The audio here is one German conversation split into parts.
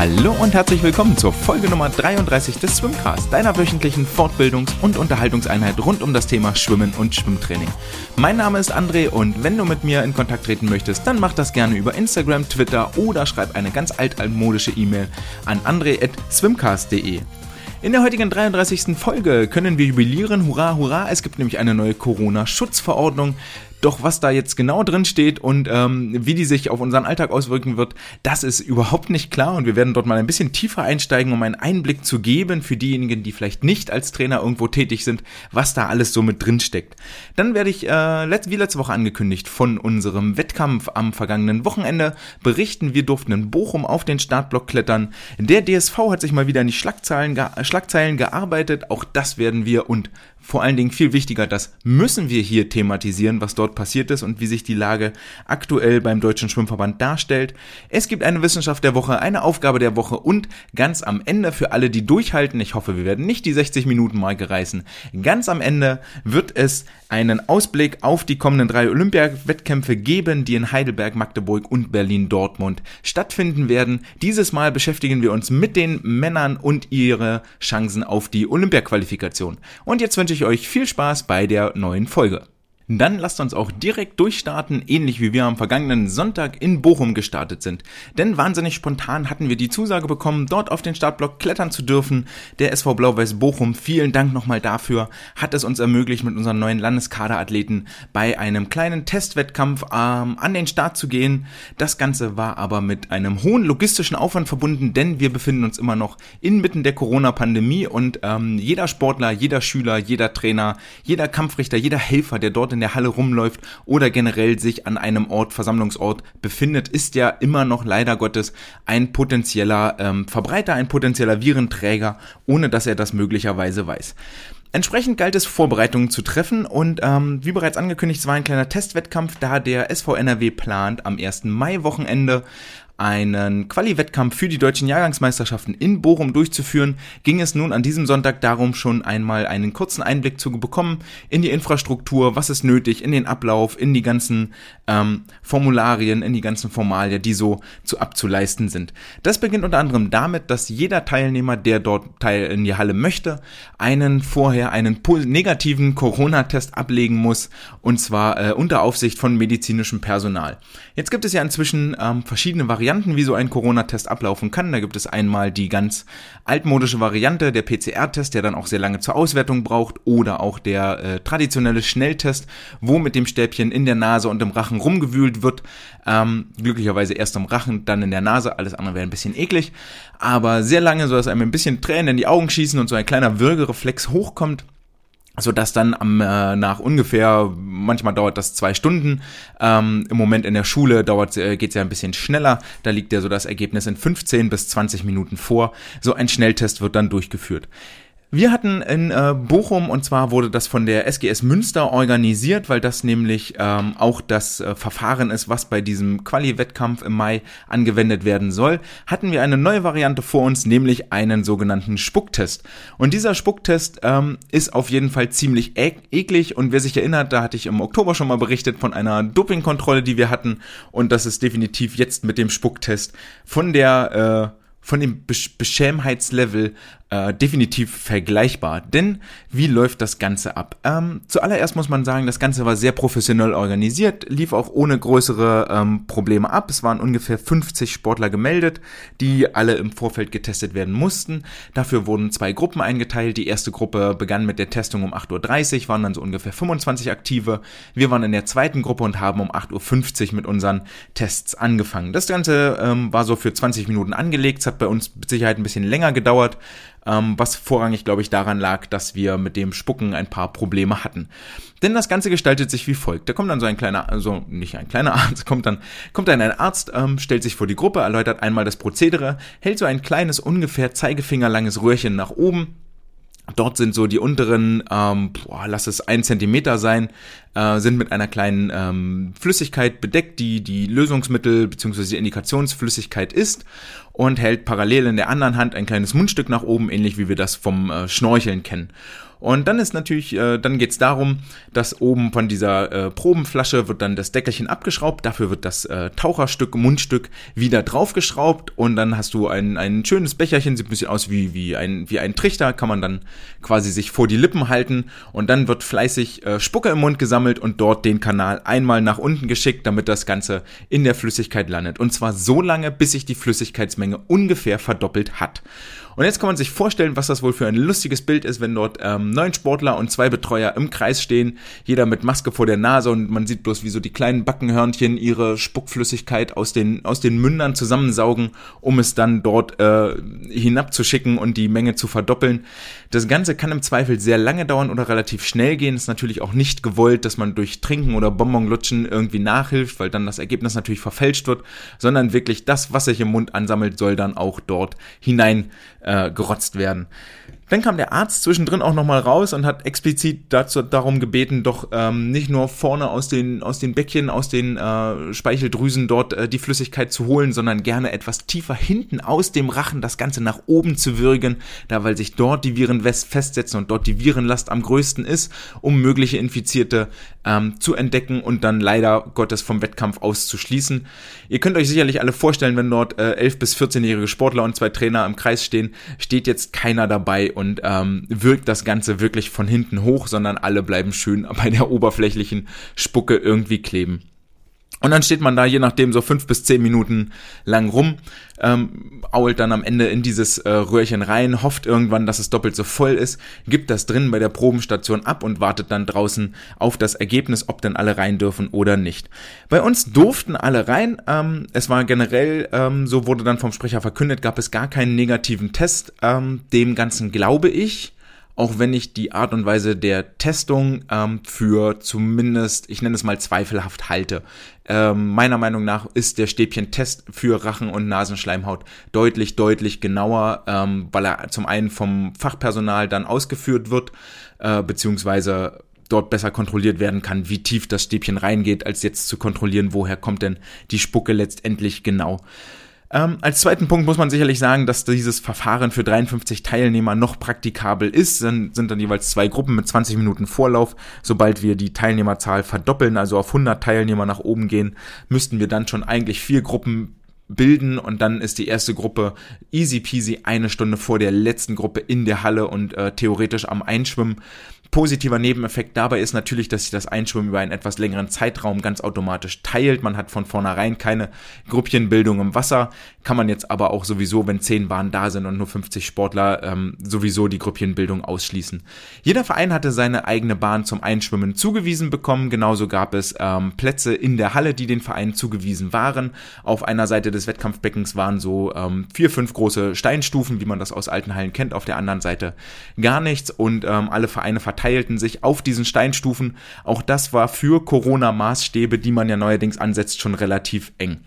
Hallo und herzlich willkommen zur Folge Nummer 33 des Swimcast, deiner wöchentlichen Fortbildungs- und Unterhaltungseinheit rund um das Thema Schwimmen und Schwimmtraining. Mein Name ist André und wenn du mit mir in Kontakt treten möchtest, dann mach das gerne über Instagram, Twitter oder schreib eine ganz altaltmodische E-Mail an andre.swimcast.de. In der heutigen 33. Folge können wir jubilieren. Hurra, hurra! Es gibt nämlich eine neue Corona-Schutzverordnung. Doch was da jetzt genau drin steht und ähm, wie die sich auf unseren Alltag auswirken wird, das ist überhaupt nicht klar und wir werden dort mal ein bisschen tiefer einsteigen, um einen Einblick zu geben für diejenigen, die vielleicht nicht als Trainer irgendwo tätig sind, was da alles so mit drin steckt. Dann werde ich, äh, wie letzte Woche angekündigt, von unserem Wettkampf am vergangenen Wochenende berichten. Wir durften in Bochum auf den Startblock klettern. Der DSV hat sich mal wieder in die Schlagzeilen, ge Schlagzeilen gearbeitet. Auch das werden wir und vor allen Dingen viel wichtiger, das müssen wir hier thematisieren, was dort passiert ist und wie sich die Lage aktuell beim Deutschen Schwimmverband darstellt. Es gibt eine Wissenschaft der Woche, eine Aufgabe der Woche und ganz am Ende für alle, die durchhalten, ich hoffe, wir werden nicht die 60 Minuten Marke reißen, ganz am Ende wird es einen Ausblick auf die kommenden drei Olympia-Wettkämpfe geben, die in Heidelberg, Magdeburg und Berlin-Dortmund stattfinden werden. Dieses Mal beschäftigen wir uns mit den Männern und ihre Chancen auf die Olympia-Qualifikation. Und jetzt wünsche ich euch viel Spaß bei der neuen Folge. Dann lasst uns auch direkt durchstarten, ähnlich wie wir am vergangenen Sonntag in Bochum gestartet sind. Denn wahnsinnig spontan hatten wir die Zusage bekommen, dort auf den Startblock klettern zu dürfen. Der SV Blau-Weiß Bochum, vielen Dank nochmal dafür, hat es uns ermöglicht, mit unseren neuen Landeskaderathleten bei einem kleinen Testwettkampf ähm, an den Start zu gehen. Das Ganze war aber mit einem hohen logistischen Aufwand verbunden, denn wir befinden uns immer noch inmitten der Corona-Pandemie und ähm, jeder Sportler, jeder Schüler, jeder Trainer, jeder Kampfrichter, jeder Helfer, der dort in in der Halle rumläuft oder generell sich an einem Ort, Versammlungsort befindet, ist ja immer noch leider Gottes ein potenzieller ähm, Verbreiter, ein potenzieller Virenträger, ohne dass er das möglicherweise weiß. Entsprechend galt es, Vorbereitungen zu treffen und ähm, wie bereits angekündigt, es war ein kleiner Testwettkampf, da der SV NRW plant, am 1. Mai-Wochenende einen Quali-Wettkampf für die deutschen Jahrgangsmeisterschaften in Bochum durchzuführen, ging es nun an diesem Sonntag darum, schon einmal einen kurzen Einblick zu bekommen in die Infrastruktur, was ist nötig, in den Ablauf, in die ganzen ähm, Formularien, in die ganzen Formalien, die so zu abzuleisten sind. Das beginnt unter anderem damit, dass jeder Teilnehmer, der dort Teil in die Halle möchte, einen vorher einen negativen Corona-Test ablegen muss und zwar äh, unter Aufsicht von medizinischem Personal. Jetzt gibt es ja inzwischen ähm, verschiedene Varianten Varianten, wie so ein Corona-Test ablaufen kann. Da gibt es einmal die ganz altmodische Variante, der PCR-Test, der dann auch sehr lange zur Auswertung braucht, oder auch der äh, traditionelle Schnelltest, wo mit dem Stäbchen in der Nase und im Rachen rumgewühlt wird. Ähm, glücklicherweise erst im Rachen, dann in der Nase. Alles andere wäre ein bisschen eklig. Aber sehr lange, so dass einem ein bisschen Tränen in die Augen schießen und so ein kleiner Würgereflex hochkommt so dass dann am, äh, nach ungefähr, manchmal dauert das zwei Stunden, ähm, im Moment in der Schule dauert äh, geht's ja ein bisschen schneller, da liegt ja so das Ergebnis in 15 bis 20 Minuten vor. So ein Schnelltest wird dann durchgeführt. Wir hatten in äh, Bochum, und zwar wurde das von der SGS Münster organisiert, weil das nämlich ähm, auch das äh, Verfahren ist, was bei diesem Quali-Wettkampf im Mai angewendet werden soll, hatten wir eine neue Variante vor uns, nämlich einen sogenannten Spucktest. Und dieser Spucktest ähm, ist auf jeden Fall ziemlich e eklig und wer sich erinnert, da hatte ich im Oktober schon mal berichtet von einer Dopingkontrolle, die wir hatten und das ist definitiv jetzt mit dem Spucktest von der äh, von dem Beschämheitslevel äh, definitiv vergleichbar. Denn wie läuft das Ganze ab? Ähm, zuallererst muss man sagen, das Ganze war sehr professionell organisiert, lief auch ohne größere ähm, Probleme ab. Es waren ungefähr 50 Sportler gemeldet, die alle im Vorfeld getestet werden mussten. Dafür wurden zwei Gruppen eingeteilt. Die erste Gruppe begann mit der Testung um 8.30 Uhr, waren dann so ungefähr 25 Aktive. Wir waren in der zweiten Gruppe und haben um 8.50 Uhr mit unseren Tests angefangen. Das Ganze ähm, war so für 20 Minuten angelegt. Es hat bei uns mit Sicherheit ein bisschen länger gedauert ähm, was vorrangig, glaube ich, daran lag, dass wir mit dem Spucken ein paar Probleme hatten. Denn das Ganze gestaltet sich wie folgt. Da kommt dann so ein kleiner, also nicht ein kleiner Arzt, kommt dann, kommt dann ein Arzt, ähm, stellt sich vor die Gruppe, erläutert einmal das Prozedere, hält so ein kleines, ungefähr Zeigefingerlanges Röhrchen nach oben, Dort sind so die unteren, ähm, boah, lass es ein Zentimeter sein, äh, sind mit einer kleinen ähm, Flüssigkeit bedeckt, die die Lösungsmittel bzw. die Indikationsflüssigkeit ist und hält parallel in der anderen Hand ein kleines Mundstück nach oben, ähnlich wie wir das vom äh, Schnorcheln kennen. Und dann ist natürlich, äh, dann geht's darum, dass oben von dieser äh, Probenflasche wird dann das Deckelchen abgeschraubt, dafür wird das äh, Taucherstück, Mundstück wieder draufgeschraubt. Und dann hast du ein, ein schönes Becherchen, sieht ein bisschen aus wie, wie, ein, wie ein Trichter, kann man dann quasi sich vor die Lippen halten. Und dann wird fleißig äh, Spucke im Mund gesammelt und dort den Kanal einmal nach unten geschickt, damit das Ganze in der Flüssigkeit landet. Und zwar so lange, bis sich die Flüssigkeitsmenge ungefähr verdoppelt hat. Und jetzt kann man sich vorstellen, was das wohl für ein lustiges Bild ist, wenn dort ähm, neun Sportler und zwei Betreuer im Kreis stehen, jeder mit Maske vor der Nase und man sieht bloß, wie so die kleinen Backenhörnchen ihre Spuckflüssigkeit aus den, aus den Mündern zusammensaugen, um es dann dort äh, hinabzuschicken und die Menge zu verdoppeln. Das Ganze kann im Zweifel sehr lange dauern oder relativ schnell gehen. Ist natürlich auch nicht gewollt, dass man durch Trinken oder Bonbonlutschen irgendwie nachhilft, weil dann das Ergebnis natürlich verfälscht wird, sondern wirklich das, was sich im Mund ansammelt, soll dann auch dort hinein äh, gerotzt werden. Dann kam der Arzt zwischendrin auch nochmal raus und hat explizit dazu, darum gebeten, doch ähm, nicht nur vorne aus den, aus den Bäckchen, aus den äh, Speicheldrüsen dort äh, die Flüssigkeit zu holen, sondern gerne etwas tiefer hinten aus dem Rachen das Ganze nach oben zu würgen, da weil sich dort die Viren festsetzen und dort die Virenlast am größten ist, um mögliche Infizierte ähm, zu entdecken und dann leider Gottes vom Wettkampf auszuschließen. Ihr könnt euch sicherlich alle vorstellen, wenn dort äh, 11- bis 14-jährige Sportler und zwei Trainer im Kreis stehen, steht jetzt keiner dabei und ähm, wirkt das Ganze wirklich von hinten hoch, sondern alle bleiben schön bei der oberflächlichen Spucke irgendwie kleben. Und dann steht man da je nachdem so fünf bis zehn Minuten lang rum, ähm, ault dann am Ende in dieses äh, Röhrchen rein, hofft irgendwann, dass es doppelt so voll ist, gibt das drin bei der Probenstation ab und wartet dann draußen auf das Ergebnis, ob dann alle rein dürfen oder nicht. Bei uns durften alle rein. Ähm, es war generell, ähm, so wurde dann vom Sprecher verkündet, gab es gar keinen negativen Test. Ähm, dem Ganzen glaube ich auch wenn ich die Art und Weise der Testung ähm, für zumindest, ich nenne es mal zweifelhaft halte. Ähm, meiner Meinung nach ist der Stäbchen-Test für Rachen- und Nasenschleimhaut deutlich, deutlich genauer, ähm, weil er zum einen vom Fachpersonal dann ausgeführt wird, äh, beziehungsweise dort besser kontrolliert werden kann, wie tief das Stäbchen reingeht, als jetzt zu kontrollieren, woher kommt denn die Spucke letztendlich genau. Ähm, als zweiten Punkt muss man sicherlich sagen, dass dieses Verfahren für 53 Teilnehmer noch praktikabel ist. Dann sind dann jeweils zwei Gruppen mit 20 Minuten Vorlauf. Sobald wir die Teilnehmerzahl verdoppeln, also auf 100 Teilnehmer nach oben gehen, müssten wir dann schon eigentlich vier Gruppen bilden und dann ist die erste Gruppe easy peasy eine Stunde vor der letzten Gruppe in der Halle und äh, theoretisch am Einschwimmen. Positiver Nebeneffekt dabei ist natürlich, dass sich das Einschwimmen über einen etwas längeren Zeitraum ganz automatisch teilt. Man hat von vornherein keine Gruppchenbildung im Wasser, kann man jetzt aber auch sowieso, wenn zehn Bahnen da sind und nur 50 Sportler, ähm, sowieso die Gruppchenbildung ausschließen. Jeder Verein hatte seine eigene Bahn zum Einschwimmen zugewiesen bekommen. Genauso gab es ähm, Plätze in der Halle, die den Vereinen zugewiesen waren. Auf einer Seite des Wettkampfbeckens waren so ähm, vier, fünf große Steinstufen, wie man das aus alten Hallen kennt. Auf der anderen Seite gar nichts und ähm, alle Vereine verteilen verteilten sich auf diesen Steinstufen. Auch das war für Corona-Maßstäbe, die man ja neuerdings ansetzt, schon relativ eng.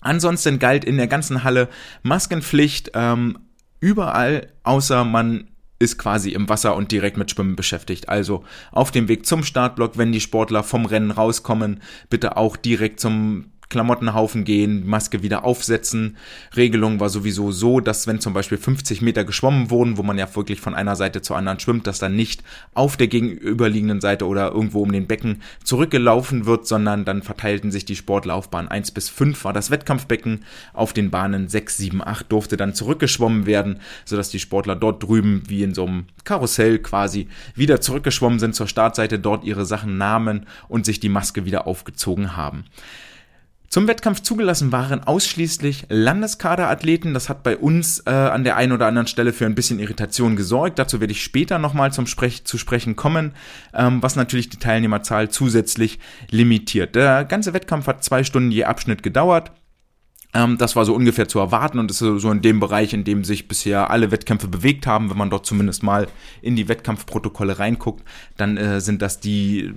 Ansonsten galt in der ganzen Halle Maskenpflicht ähm, überall, außer man ist quasi im Wasser und direkt mit Schwimmen beschäftigt. Also auf dem Weg zum Startblock, wenn die Sportler vom Rennen rauskommen, bitte auch direkt zum Klamottenhaufen gehen, Maske wieder aufsetzen. Regelung war sowieso so, dass wenn zum Beispiel 50 Meter geschwommen wurden, wo man ja wirklich von einer Seite zur anderen schwimmt, dass dann nicht auf der gegenüberliegenden Seite oder irgendwo um den Becken zurückgelaufen wird, sondern dann verteilten sich die Sportlaufbahn 1 bis 5 war das Wettkampfbecken, auf den Bahnen 6, 7, 8 durfte dann zurückgeschwommen werden, sodass die Sportler dort drüben wie in so einem Karussell quasi wieder zurückgeschwommen sind zur Startseite, dort ihre Sachen nahmen und sich die Maske wieder aufgezogen haben. Zum Wettkampf zugelassen waren ausschließlich Landeskaderathleten. Das hat bei uns äh, an der einen oder anderen Stelle für ein bisschen Irritation gesorgt. Dazu werde ich später nochmal zum Sprech zu sprechen kommen, ähm, was natürlich die Teilnehmerzahl zusätzlich limitiert. Der ganze Wettkampf hat zwei Stunden je Abschnitt gedauert. Ähm, das war so ungefähr zu erwarten und ist so in dem Bereich, in dem sich bisher alle Wettkämpfe bewegt haben. Wenn man dort zumindest mal in die Wettkampfprotokolle reinguckt, dann äh, sind das die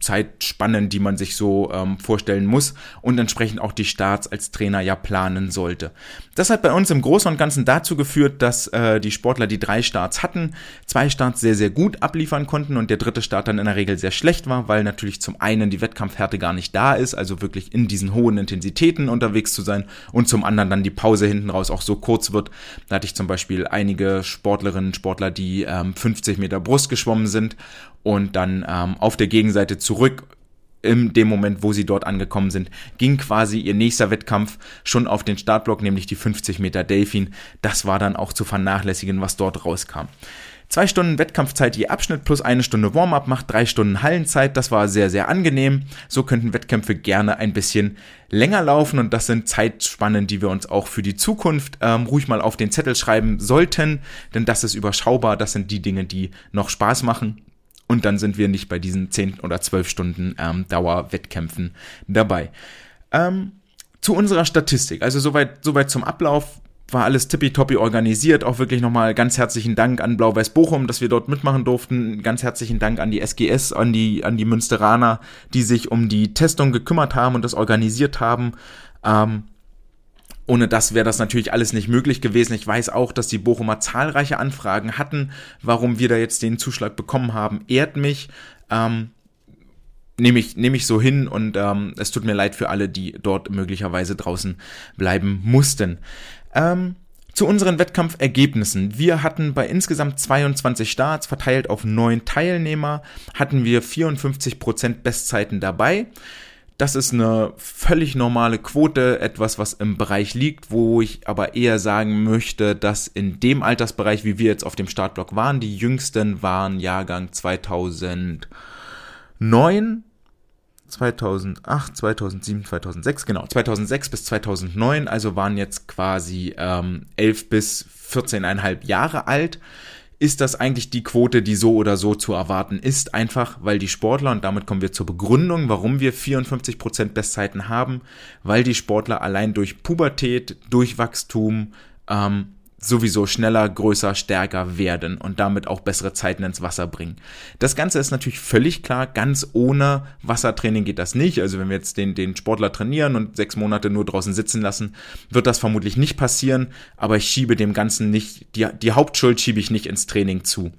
Zeitspannen, die man sich so ähm, vorstellen muss und entsprechend auch die Starts als Trainer ja planen sollte. Das hat bei uns im Großen und Ganzen dazu geführt, dass äh, die Sportler, die drei Starts hatten, zwei Starts sehr, sehr gut abliefern konnten und der dritte Start dann in der Regel sehr schlecht war, weil natürlich zum einen die Wettkampfhärte gar nicht da ist, also wirklich in diesen hohen Intensitäten unterwegs zu sein und zum anderen dann die Pause hinten raus auch so kurz wird. Da hatte ich zum Beispiel einige Sportlerinnen, Sportler, die ähm, 50 Meter Brust geschwommen sind und dann ähm, auf der Gegenseite zurück in dem Moment, wo sie dort angekommen sind, ging quasi ihr nächster Wettkampf schon auf den Startblock, nämlich die 50 Meter Delfin. Das war dann auch zu vernachlässigen, was dort rauskam. Zwei Stunden Wettkampfzeit je Abschnitt plus eine Stunde Warm-up macht drei Stunden Hallenzeit. Das war sehr, sehr angenehm. So könnten Wettkämpfe gerne ein bisschen länger laufen und das sind Zeitspannen, die wir uns auch für die Zukunft ähm, ruhig mal auf den Zettel schreiben sollten, denn das ist überschaubar. Das sind die Dinge, die noch Spaß machen. Und dann sind wir nicht bei diesen zehn oder zwölf Stunden ähm, Dauerwettkämpfen dabei. Ähm, zu unserer Statistik, also soweit, soweit zum Ablauf war alles tippitoppi organisiert. Auch wirklich nochmal ganz herzlichen Dank an Blau-Weiß Bochum, dass wir dort mitmachen durften. Ganz herzlichen Dank an die SGS, an die, an die Münsteraner, die sich um die Testung gekümmert haben und das organisiert haben. Ähm, ohne das wäre das natürlich alles nicht möglich gewesen. Ich weiß auch, dass die Bochumer zahlreiche Anfragen hatten, warum wir da jetzt den Zuschlag bekommen haben. Ehrt mich. Ähm, nehme ich, nehme ich so hin und ähm, es tut mir leid für alle, die dort möglicherweise draußen bleiben mussten. Ähm, zu unseren Wettkampfergebnissen. Wir hatten bei insgesamt 22 Starts verteilt auf neun Teilnehmer, hatten wir 54% Bestzeiten dabei. Das ist eine völlig normale Quote, etwas, was im Bereich liegt, wo ich aber eher sagen möchte, dass in dem Altersbereich, wie wir jetzt auf dem Startblock waren, die jüngsten waren Jahrgang 2009 2008, 2007, 2006, genau, 2006 bis 2009, also waren jetzt quasi ähm, 11 bis 14,5 Jahre alt, ist das eigentlich die Quote, die so oder so zu erwarten ist, einfach weil die Sportler, und damit kommen wir zur Begründung, warum wir 54% Bestzeiten haben, weil die Sportler allein durch Pubertät, durch Wachstum, ähm, sowieso schneller, größer, stärker werden und damit auch bessere Zeiten ins Wasser bringen. Das Ganze ist natürlich völlig klar, ganz ohne Wassertraining geht das nicht. Also wenn wir jetzt den, den Sportler trainieren und sechs Monate nur draußen sitzen lassen, wird das vermutlich nicht passieren, aber ich schiebe dem Ganzen nicht, die, die Hauptschuld schiebe ich nicht ins Training zu.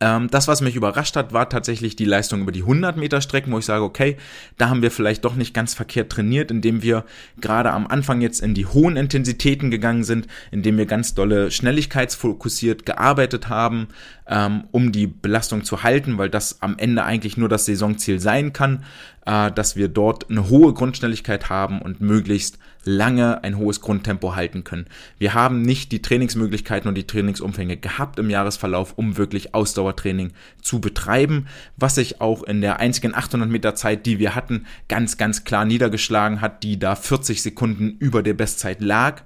Ähm, das, was mich überrascht hat, war tatsächlich die Leistung über die 100 Meter Strecken, wo ich sage, okay, da haben wir vielleicht doch nicht ganz verkehrt trainiert, indem wir gerade am Anfang jetzt in die hohen Intensitäten gegangen sind, indem wir ganz dolle schnelligkeitsfokussiert gearbeitet haben, ähm, um die Belastung zu halten, weil das am Ende eigentlich nur das Saisonziel sein kann, äh, dass wir dort eine hohe Grundschnelligkeit haben und möglichst lange ein hohes Grundtempo halten können. Wir haben nicht die Trainingsmöglichkeiten und die Trainingsumfänge gehabt im Jahresverlauf, um wirklich Ausdauertraining zu betreiben, was sich auch in der einzigen 800 Meter Zeit, die wir hatten, ganz, ganz klar niedergeschlagen hat, die da 40 Sekunden über der Bestzeit lag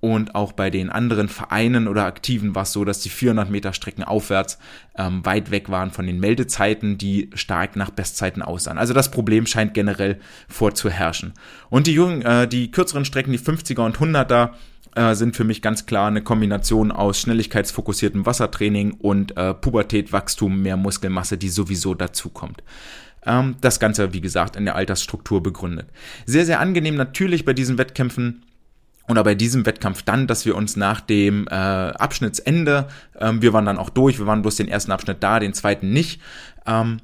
und auch bei den anderen Vereinen oder Aktiven war es so, dass die 400 Meter Strecken aufwärts ähm, weit weg waren von den Meldezeiten, die stark nach Bestzeiten aussahen. Also das Problem scheint generell vorzuherrschen. Und die, jungen, äh, die kürzeren Strecken, die 50er und 100er, äh, sind für mich ganz klar eine Kombination aus schnelligkeitsfokussiertem Wassertraining und äh, Pubertät, Wachstum, mehr Muskelmasse, die sowieso dazukommt ähm, das Ganze, wie gesagt, in der Altersstruktur begründet. Sehr, sehr angenehm natürlich bei diesen Wettkämpfen oder bei diesem Wettkampf dann, dass wir uns nach dem äh, Abschnittsende, ähm, wir waren dann auch durch, wir waren bloß den ersten Abschnitt da, den zweiten nicht, ähm,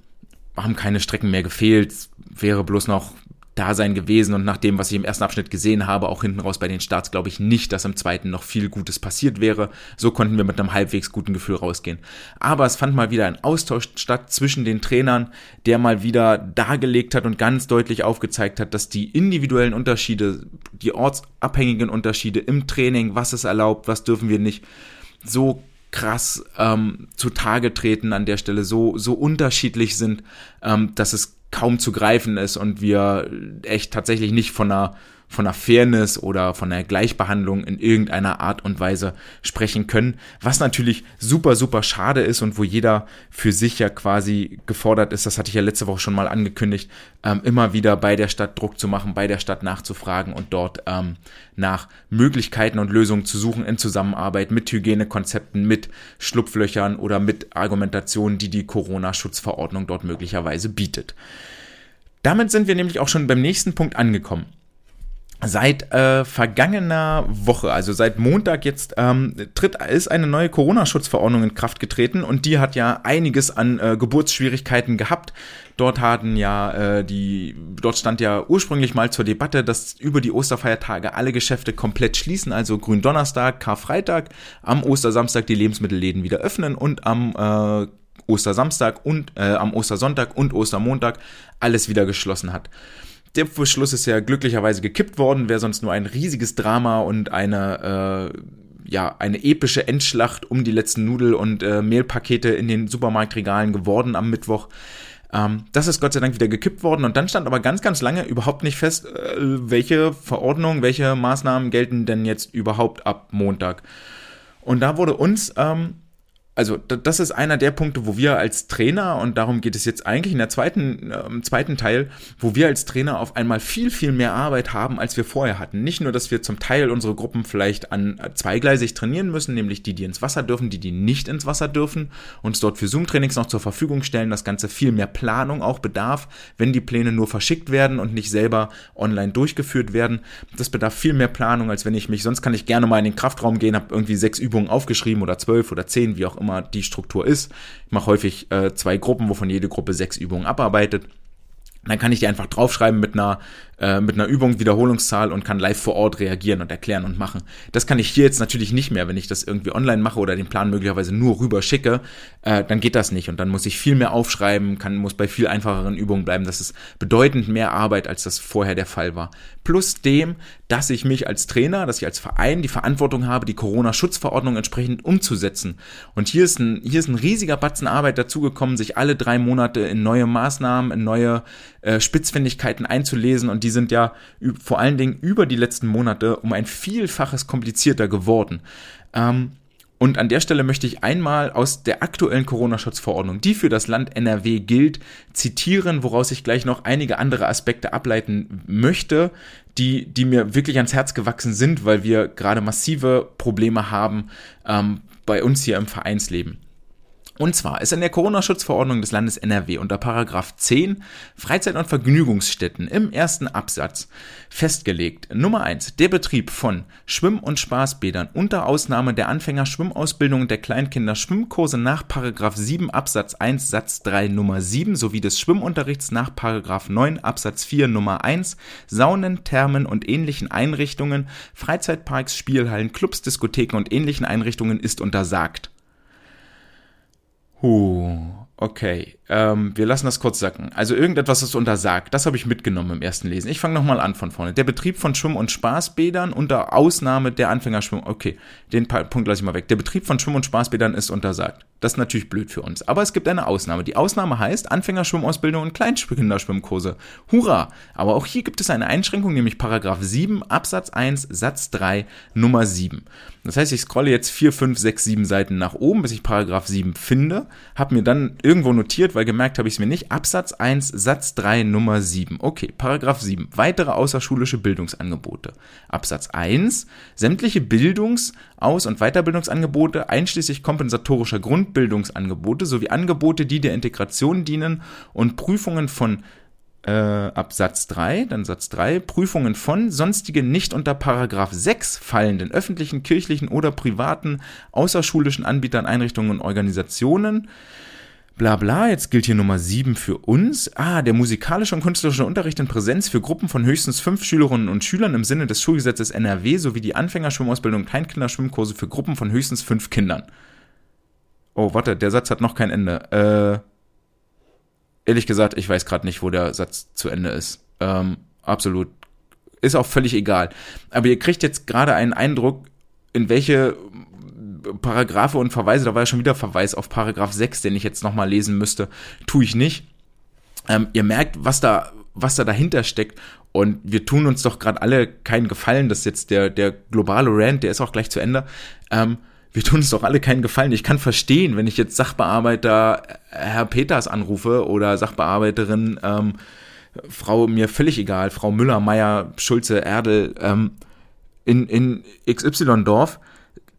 haben keine Strecken mehr gefehlt, wäre bloß noch da sein gewesen und nach dem, was ich im ersten Abschnitt gesehen habe, auch hinten raus bei den Starts, glaube ich nicht, dass im zweiten noch viel Gutes passiert wäre. So konnten wir mit einem halbwegs guten Gefühl rausgehen. Aber es fand mal wieder ein Austausch statt zwischen den Trainern, der mal wieder dargelegt hat und ganz deutlich aufgezeigt hat, dass die individuellen Unterschiede, die ortsabhängigen Unterschiede im Training, was es erlaubt, was dürfen wir nicht, so krass ähm, zutage treten an der Stelle, so, so unterschiedlich sind, ähm, dass es kaum zu greifen ist und wir echt tatsächlich nicht von einer von einer Fairness oder von einer Gleichbehandlung in irgendeiner Art und Weise sprechen können, was natürlich super, super schade ist und wo jeder für sich ja quasi gefordert ist, das hatte ich ja letzte Woche schon mal angekündigt, ähm, immer wieder bei der Stadt Druck zu machen, bei der Stadt nachzufragen und dort ähm, nach Möglichkeiten und Lösungen zu suchen in Zusammenarbeit mit Hygienekonzepten, mit Schlupflöchern oder mit Argumentationen, die die Corona-Schutzverordnung dort möglicherweise bietet. Damit sind wir nämlich auch schon beim nächsten Punkt angekommen. Seit äh, vergangener Woche, also seit Montag jetzt, ähm, tritt, ist eine neue Corona-Schutzverordnung in Kraft getreten und die hat ja einiges an äh, Geburtsschwierigkeiten gehabt. Dort hatten ja äh, die, dort stand ja ursprünglich mal zur Debatte, dass über die Osterfeiertage alle Geschäfte komplett schließen, also Gründonnerstag, Karfreitag, am Ostersamstag die Lebensmittelläden wieder öffnen und am äh, Ostersamstag und äh, am Ostersonntag und Ostermontag alles wieder geschlossen hat. Der Beschluss ist ja glücklicherweise gekippt worden, wäre sonst nur ein riesiges Drama und eine äh, ja, eine epische Endschlacht um die letzten Nudel- und äh, Mehlpakete in den Supermarktregalen geworden am Mittwoch. Ähm, das ist Gott sei Dank wieder gekippt worden und dann stand aber ganz, ganz lange überhaupt nicht fest, äh, welche Verordnungen, welche Maßnahmen gelten denn jetzt überhaupt ab Montag. Und da wurde uns ähm, also das ist einer der Punkte, wo wir als Trainer, und darum geht es jetzt eigentlich in der zweiten, äh, zweiten Teil, wo wir als Trainer auf einmal viel, viel mehr Arbeit haben, als wir vorher hatten. Nicht nur, dass wir zum Teil unsere Gruppen vielleicht an äh, zweigleisig trainieren müssen, nämlich die, die ins Wasser dürfen, die, die nicht ins Wasser dürfen, uns dort für Zoom-Trainings noch zur Verfügung stellen, das Ganze viel mehr Planung auch bedarf, wenn die Pläne nur verschickt werden und nicht selber online durchgeführt werden. Das bedarf viel mehr Planung, als wenn ich mich, sonst kann ich gerne mal in den Kraftraum gehen, habe irgendwie sechs Übungen aufgeschrieben oder zwölf oder zehn, wie auch immer immer die Struktur ist. Ich mache häufig äh, zwei Gruppen, wovon jede Gruppe sechs Übungen abarbeitet. Dann kann ich die einfach draufschreiben mit einer äh, mit einer Übung, Wiederholungszahl und kann live vor Ort reagieren und erklären und machen. Das kann ich hier jetzt natürlich nicht mehr, wenn ich das irgendwie online mache oder den Plan möglicherweise nur rüber schicke, äh, dann geht das nicht und dann muss ich viel mehr aufschreiben, kann muss bei viel einfacheren Übungen bleiben. Das ist bedeutend mehr Arbeit, als das vorher der Fall war. Plus dem, dass ich mich als Trainer, dass ich als Verein die Verantwortung habe, die Corona-Schutzverordnung entsprechend umzusetzen. Und hier ist ein hier ist ein riesiger Batzen Arbeit dazugekommen, sich alle drei Monate in neue Maßnahmen, in neue äh, Spitzfindigkeiten einzulesen und die sind ja vor allen Dingen über die letzten Monate um ein Vielfaches komplizierter geworden. Ähm, und an der Stelle möchte ich einmal aus der aktuellen Corona-Schutzverordnung, die für das Land NRW gilt, zitieren, woraus ich gleich noch einige andere Aspekte ableiten möchte, die, die mir wirklich ans Herz gewachsen sind, weil wir gerade massive Probleme haben ähm, bei uns hier im Vereinsleben. Und zwar ist in der Corona-Schutzverordnung des Landes NRW unter Paragraph 10 Freizeit- und Vergnügungsstätten im ersten Absatz festgelegt. Nummer 1. Der Betrieb von Schwimm- und Spaßbädern unter Ausnahme der Anfänger-Schwimmausbildung und der Kleinkinder Schwimmkurse nach Paragraph 7 Absatz 1 Satz 3 Nummer 7 sowie des Schwimmunterrichts nach Paragraph 9 Absatz 4 Nummer 1 Saunen, Thermen und ähnlichen Einrichtungen, Freizeitparks, Spielhallen, Clubs, Diskotheken und ähnlichen Einrichtungen ist untersagt. 呼 okay. Ähm, wir lassen das kurz sacken. Also irgendetwas ist untersagt. Das habe ich mitgenommen im ersten Lesen. Ich fange nochmal an von vorne. Der Betrieb von Schwimm- und Spaßbädern unter Ausnahme der Anfängerschwimm. Okay, den Punkt lasse ich mal weg. Der Betrieb von Schwimm- und Spaßbädern ist untersagt. Das ist natürlich blöd für uns. Aber es gibt eine Ausnahme. Die Ausnahme heißt Anfängerschwimmausbildung und Kleinkinderschwimmkurse. Hurra! Aber auch hier gibt es eine Einschränkung, nämlich Paragraph 7 Absatz 1 Satz 3 Nummer 7. Das heißt, ich scrolle jetzt 4, 5, 6, 7 Seiten nach oben, bis ich Paragraph 7 finde, habe mir dann irgendwo notiert, weil gemerkt habe ich es mir nicht, Absatz 1 Satz 3 Nummer 7. Okay, Paragraph 7. Weitere außerschulische Bildungsangebote. Absatz 1. Sämtliche Bildungs-, Aus- und Weiterbildungsangebote einschließlich kompensatorischer Grund Grundbildungsangebote sowie Angebote, die der Integration dienen und Prüfungen von äh, ab Satz 3, dann Satz 3, Prüfungen von sonstige nicht unter Paragraph 6 fallenden öffentlichen, kirchlichen oder privaten außerschulischen Anbietern, Einrichtungen und Organisationen. Bla bla, jetzt gilt hier Nummer 7 für uns. Ah, der musikalische und künstlerische Unterricht in Präsenz für Gruppen von höchstens fünf Schülerinnen und Schülern im Sinne des Schulgesetzes NRW sowie die Anfängerschwimmausbildung und Kleinkinderschwimmkurse für Gruppen von höchstens fünf Kindern. Oh, warte, der Satz hat noch kein Ende. Äh, ehrlich gesagt, ich weiß gerade nicht, wo der Satz zu Ende ist. Ähm, absolut. Ist auch völlig egal. Aber ihr kriegt jetzt gerade einen Eindruck, in welche Paragraphe und Verweise, da war ja schon wieder Verweis auf Paragraph 6, den ich jetzt nochmal lesen müsste, tue ich nicht. Ähm, ihr merkt, was da, was da dahinter steckt. Und wir tun uns doch gerade alle keinen Gefallen, dass jetzt der, der globale Rant, der ist auch gleich zu Ende. Ähm, wir tun uns doch alle keinen Gefallen. Ich kann verstehen, wenn ich jetzt Sachbearbeiter äh, Herr Peters anrufe oder Sachbearbeiterin ähm, Frau mir völlig egal, Frau Müller, Meier, Schulze, Erdel ähm, in, in XY-Dorf,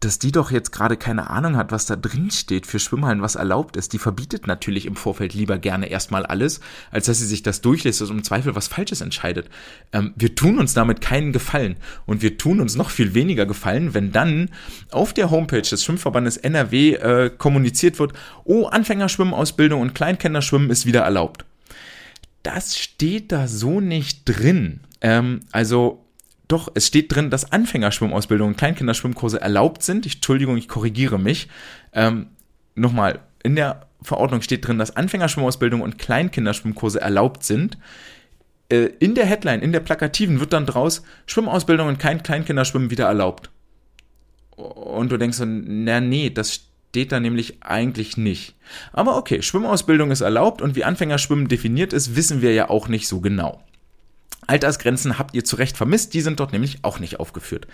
dass die doch jetzt gerade keine Ahnung hat, was da drin steht für Schwimmhallen, was erlaubt ist. Die verbietet natürlich im Vorfeld lieber gerne erstmal alles, als dass sie sich das durchlässt und im Zweifel was Falsches entscheidet. Ähm, wir tun uns damit keinen Gefallen und wir tun uns noch viel weniger Gefallen, wenn dann auf der Homepage des Schwimmverbandes NRW äh, kommuniziert wird, oh, Anfängerschwimmausbildung und Kleinkinderschwimmen ist wieder erlaubt. Das steht da so nicht drin. Ähm, also doch, es steht drin, dass Anfängerschwimmausbildung und Kleinkinderschwimmkurse erlaubt sind. Ich, Entschuldigung, ich korrigiere mich. Ähm, Nochmal, in der Verordnung steht drin, dass Anfängerschwimmausbildung und Kleinkinderschwimmkurse erlaubt sind. Äh, in der Headline, in der Plakativen wird dann draus Schwimmausbildung und kein Kleinkinderschwimmen wieder erlaubt. Und du denkst so, na nee, das steht da nämlich eigentlich nicht. Aber okay, Schwimmausbildung ist erlaubt und wie Anfängerschwimmen definiert ist, wissen wir ja auch nicht so genau. Altersgrenzen habt ihr zu Recht vermisst, die sind dort nämlich auch nicht aufgeführt.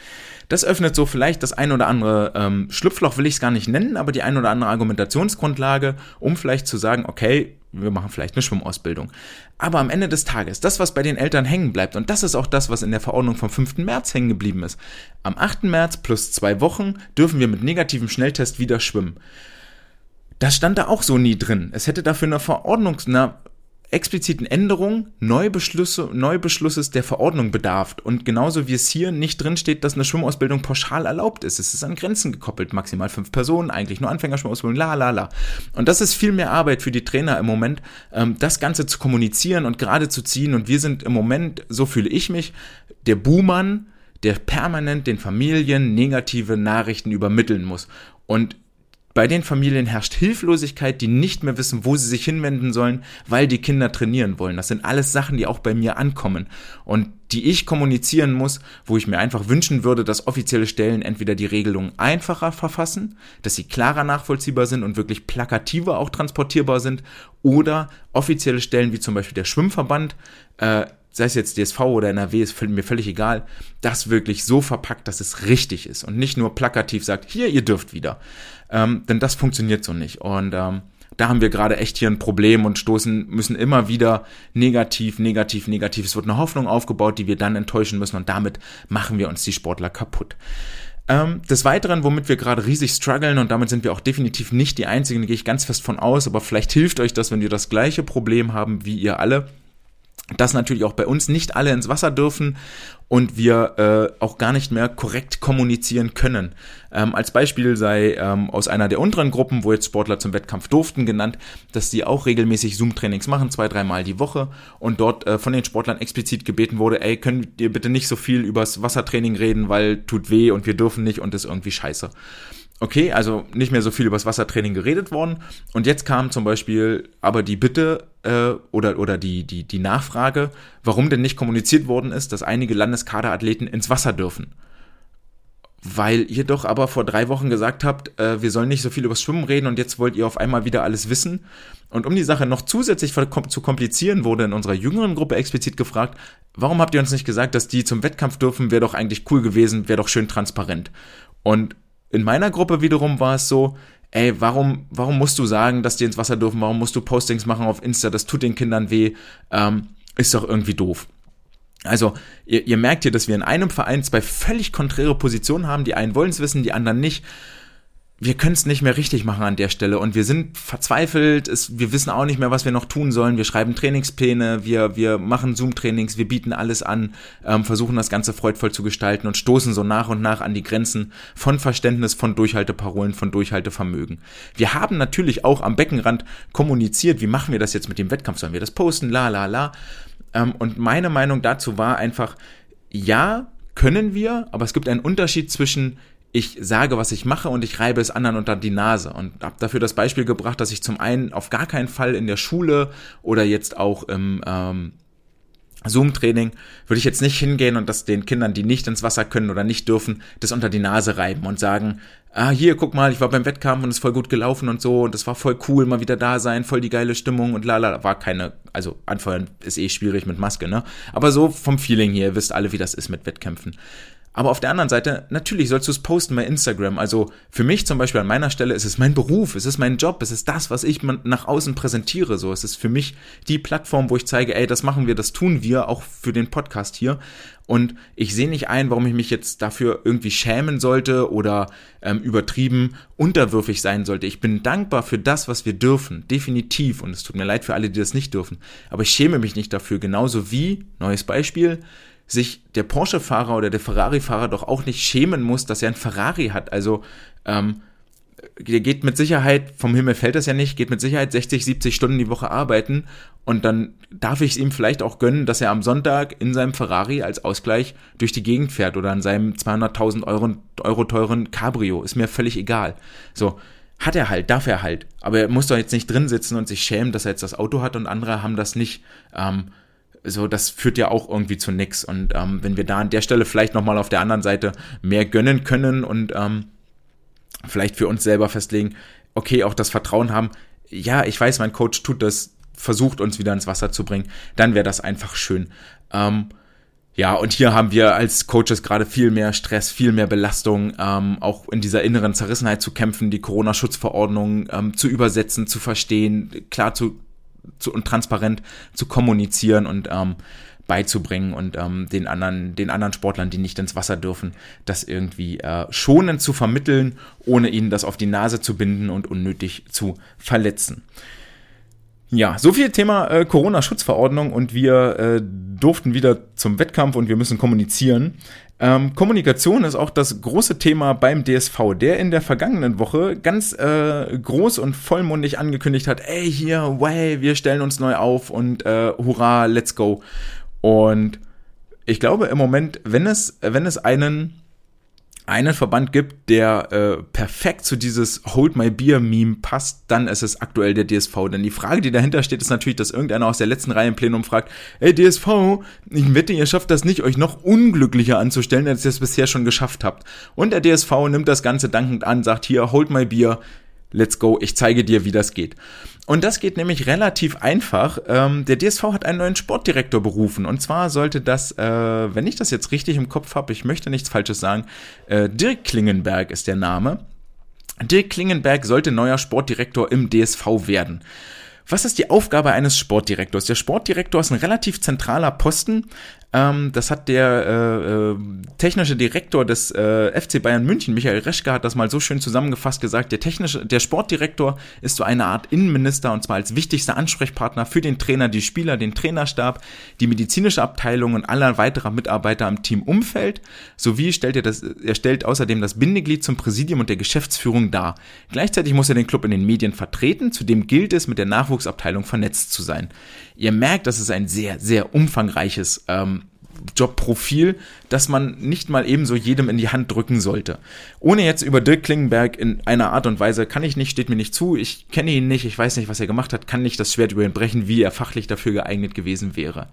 Das öffnet so vielleicht das ein oder andere ähm, Schlupfloch, will ich es gar nicht nennen, aber die ein oder andere Argumentationsgrundlage, um vielleicht zu sagen, okay, wir machen vielleicht eine Schwimmausbildung. Aber am Ende des Tages, das, was bei den Eltern hängen bleibt, und das ist auch das, was in der Verordnung vom 5. März hängen geblieben ist. Am 8. März plus zwei Wochen dürfen wir mit negativem Schnelltest wieder schwimmen. Das stand da auch so nie drin. Es hätte dafür eine Verordnung, eine expliziten Änderung Neubeschlüsse, Neubeschlusses der Verordnung bedarf. Und genauso wie es hier nicht drinsteht, dass eine Schwimmausbildung pauschal erlaubt ist. Es ist an Grenzen gekoppelt, maximal fünf Personen, eigentlich nur Anfängerschwimmausbildung, la la la. Und das ist viel mehr Arbeit für die Trainer im Moment, ähm, das Ganze zu kommunizieren und gerade zu ziehen. Und wir sind im Moment, so fühle ich mich, der Buhmann, der permanent den Familien negative Nachrichten übermitteln muss. Und bei den Familien herrscht Hilflosigkeit, die nicht mehr wissen, wo sie sich hinwenden sollen, weil die Kinder trainieren wollen. Das sind alles Sachen, die auch bei mir ankommen und die ich kommunizieren muss, wo ich mir einfach wünschen würde, dass offizielle Stellen entweder die Regelungen einfacher verfassen, dass sie klarer nachvollziehbar sind und wirklich plakativer auch transportierbar sind, oder offizielle Stellen wie zum Beispiel der Schwimmverband äh, sei es jetzt DSV oder NRW, ist mir völlig egal, das wirklich so verpackt, dass es richtig ist und nicht nur plakativ sagt, hier, ihr dürft wieder. Ähm, denn das funktioniert so nicht. Und ähm, da haben wir gerade echt hier ein Problem und stoßen, müssen immer wieder negativ, negativ, negativ. Es wird eine Hoffnung aufgebaut, die wir dann enttäuschen müssen und damit machen wir uns die Sportler kaputt. Ähm, des Weiteren, womit wir gerade riesig strugglen und damit sind wir auch definitiv nicht die Einzigen, gehe ich ganz fest von aus, aber vielleicht hilft euch das, wenn wir das gleiche Problem haben wie ihr alle dass natürlich auch bei uns nicht alle ins Wasser dürfen und wir äh, auch gar nicht mehr korrekt kommunizieren können. Ähm, als Beispiel sei ähm, aus einer der unteren Gruppen, wo jetzt Sportler zum Wettkampf durften, genannt, dass die auch regelmäßig Zoom-Trainings machen, zwei, dreimal die Woche und dort äh, von den Sportlern explizit gebeten wurde, ey, könnt ihr bitte nicht so viel übers Wassertraining reden, weil tut weh und wir dürfen nicht und ist irgendwie scheiße. Okay, also nicht mehr so viel über das Wassertraining geredet worden. Und jetzt kam zum Beispiel aber die Bitte äh, oder, oder die, die, die Nachfrage, warum denn nicht kommuniziert worden ist, dass einige Landeskaderathleten ins Wasser dürfen. Weil ihr doch aber vor drei Wochen gesagt habt, äh, wir sollen nicht so viel übers Schwimmen reden und jetzt wollt ihr auf einmal wieder alles wissen. Und um die Sache noch zusätzlich zu komplizieren, wurde in unserer jüngeren Gruppe explizit gefragt, warum habt ihr uns nicht gesagt, dass die zum Wettkampf dürfen, wäre doch eigentlich cool gewesen, wäre doch schön transparent. Und in meiner Gruppe wiederum war es so, ey, warum, warum musst du sagen, dass die ins Wasser dürfen? Warum musst du Postings machen auf Insta? Das tut den Kindern weh. Ähm, ist doch irgendwie doof. Also, ihr, ihr merkt hier, dass wir in einem Verein zwei völlig konträre Positionen haben. Die einen wollen es wissen, die anderen nicht wir können es nicht mehr richtig machen an der Stelle und wir sind verzweifelt, es, wir wissen auch nicht mehr, was wir noch tun sollen. Wir schreiben Trainingspläne, wir, wir machen Zoom-Trainings, wir bieten alles an, ähm, versuchen das Ganze freudvoll zu gestalten und stoßen so nach und nach an die Grenzen von Verständnis, von Durchhalteparolen, von Durchhaltevermögen. Wir haben natürlich auch am Beckenrand kommuniziert, wie machen wir das jetzt mit dem Wettkampf, sollen wir das posten, la la la. Ähm, und meine Meinung dazu war einfach, ja, können wir, aber es gibt einen Unterschied zwischen ich sage, was ich mache und ich reibe es anderen unter die Nase. Und habe dafür das Beispiel gebracht, dass ich zum einen auf gar keinen Fall in der Schule oder jetzt auch im ähm, Zoom-Training würde ich jetzt nicht hingehen und das den Kindern, die nicht ins Wasser können oder nicht dürfen, das unter die Nase reiben und sagen, ah, hier, guck mal, ich war beim Wettkampf und es ist voll gut gelaufen und so und es war voll cool, mal wieder da sein, voll die geile Stimmung und lala, war keine, also anfeuern ist eh schwierig mit Maske, ne? Aber so vom Feeling hier, ihr wisst alle, wie das ist mit Wettkämpfen. Aber auf der anderen Seite, natürlich sollst du es posten bei Instagram. Also für mich zum Beispiel an meiner Stelle ist es mein Beruf, es ist mein Job, es ist das, was ich nach außen präsentiere. So, es ist für mich die Plattform, wo ich zeige, ey, das machen wir, das tun wir, auch für den Podcast hier. Und ich sehe nicht ein, warum ich mich jetzt dafür irgendwie schämen sollte oder ähm, übertrieben unterwürfig sein sollte. Ich bin dankbar für das, was wir dürfen, definitiv. Und es tut mir leid für alle, die das nicht dürfen. Aber ich schäme mich nicht dafür, genauso wie, neues Beispiel, sich der Porsche-Fahrer oder der Ferrari-Fahrer doch auch nicht schämen muss, dass er ein Ferrari hat. Also ähm, der geht mit Sicherheit, vom Himmel fällt das ja nicht, geht mit Sicherheit 60, 70 Stunden die Woche arbeiten und dann darf ich es ihm vielleicht auch gönnen, dass er am Sonntag in seinem Ferrari als Ausgleich durch die Gegend fährt oder in seinem 200.000 Euro, Euro teuren Cabrio, ist mir völlig egal. So, hat er halt, darf er halt, aber er muss doch jetzt nicht drin sitzen und sich schämen, dass er jetzt das Auto hat und andere haben das nicht. Ähm, so, das führt ja auch irgendwie zu nix. Und ähm, wenn wir da an der Stelle vielleicht nochmal auf der anderen Seite mehr gönnen können und ähm, vielleicht für uns selber festlegen, okay, auch das Vertrauen haben, ja, ich weiß, mein Coach tut das, versucht uns wieder ins Wasser zu bringen, dann wäre das einfach schön. Ähm, ja, und hier haben wir als Coaches gerade viel mehr Stress, viel mehr Belastung, ähm, auch in dieser inneren Zerrissenheit zu kämpfen, die Corona-Schutzverordnung ähm, zu übersetzen, zu verstehen, klar zu zu, und transparent zu kommunizieren und ähm, beizubringen und ähm, den anderen den anderen Sportlern, die nicht ins Wasser dürfen, das irgendwie äh, schonend zu vermitteln, ohne ihnen das auf die Nase zu binden und unnötig zu verletzen. Ja, so viel Thema äh, Corona-Schutzverordnung und wir äh, durften wieder zum Wettkampf und wir müssen kommunizieren. Ähm, Kommunikation ist auch das große Thema beim DSV, der in der vergangenen Woche ganz äh, groß und vollmundig angekündigt hat, ey hier, way, wir stellen uns neu auf und äh, hurra, let's go. Und ich glaube im Moment, wenn es, wenn es einen einen Verband gibt, der äh, perfekt zu dieses Hold My Beer Meme passt, dann ist es aktuell der DSV. Denn die Frage, die dahinter steht, ist natürlich, dass irgendeiner aus der letzten Reihe im Plenum fragt, ey DSV, ich wette, ihr schafft das nicht, euch noch unglücklicher anzustellen, als ihr es bisher schon geschafft habt. Und der DSV nimmt das Ganze dankend an, sagt hier, Hold My Beer, let's go, ich zeige dir, wie das geht. Und das geht nämlich relativ einfach. Ähm, der DSV hat einen neuen Sportdirektor berufen. Und zwar sollte das, äh, wenn ich das jetzt richtig im Kopf habe, ich möchte nichts Falsches sagen, äh, Dirk Klingenberg ist der Name. Dirk Klingenberg sollte neuer Sportdirektor im DSV werden. Was ist die Aufgabe eines Sportdirektors? Der Sportdirektor ist ein relativ zentraler Posten. Ähm, das hat der äh, äh, technische Direktor des äh, FC Bayern München, Michael Reschke, hat das mal so schön zusammengefasst gesagt. Der technische, der Sportdirektor ist so eine Art Innenminister und zwar als wichtigster Ansprechpartner für den Trainer, die Spieler, den Trainerstab, die medizinische Abteilung und aller weiterer Mitarbeiter im Teamumfeld. Sowie stellt er das, er stellt außerdem das Bindeglied zum Präsidium und der Geschäftsführung dar. Gleichzeitig muss er den Club in den Medien vertreten. Zudem gilt es, mit der Nachwuchsabteilung vernetzt zu sein. Ihr merkt, das ist ein sehr, sehr umfangreiches ähm, Jobprofil, das man nicht mal ebenso jedem in die Hand drücken sollte. Ohne jetzt über Dirk Klingenberg in einer Art und Weise kann ich nicht, steht mir nicht zu, ich kenne ihn nicht, ich weiß nicht, was er gemacht hat, kann nicht das Schwert über ihn brechen, wie er fachlich dafür geeignet gewesen wäre.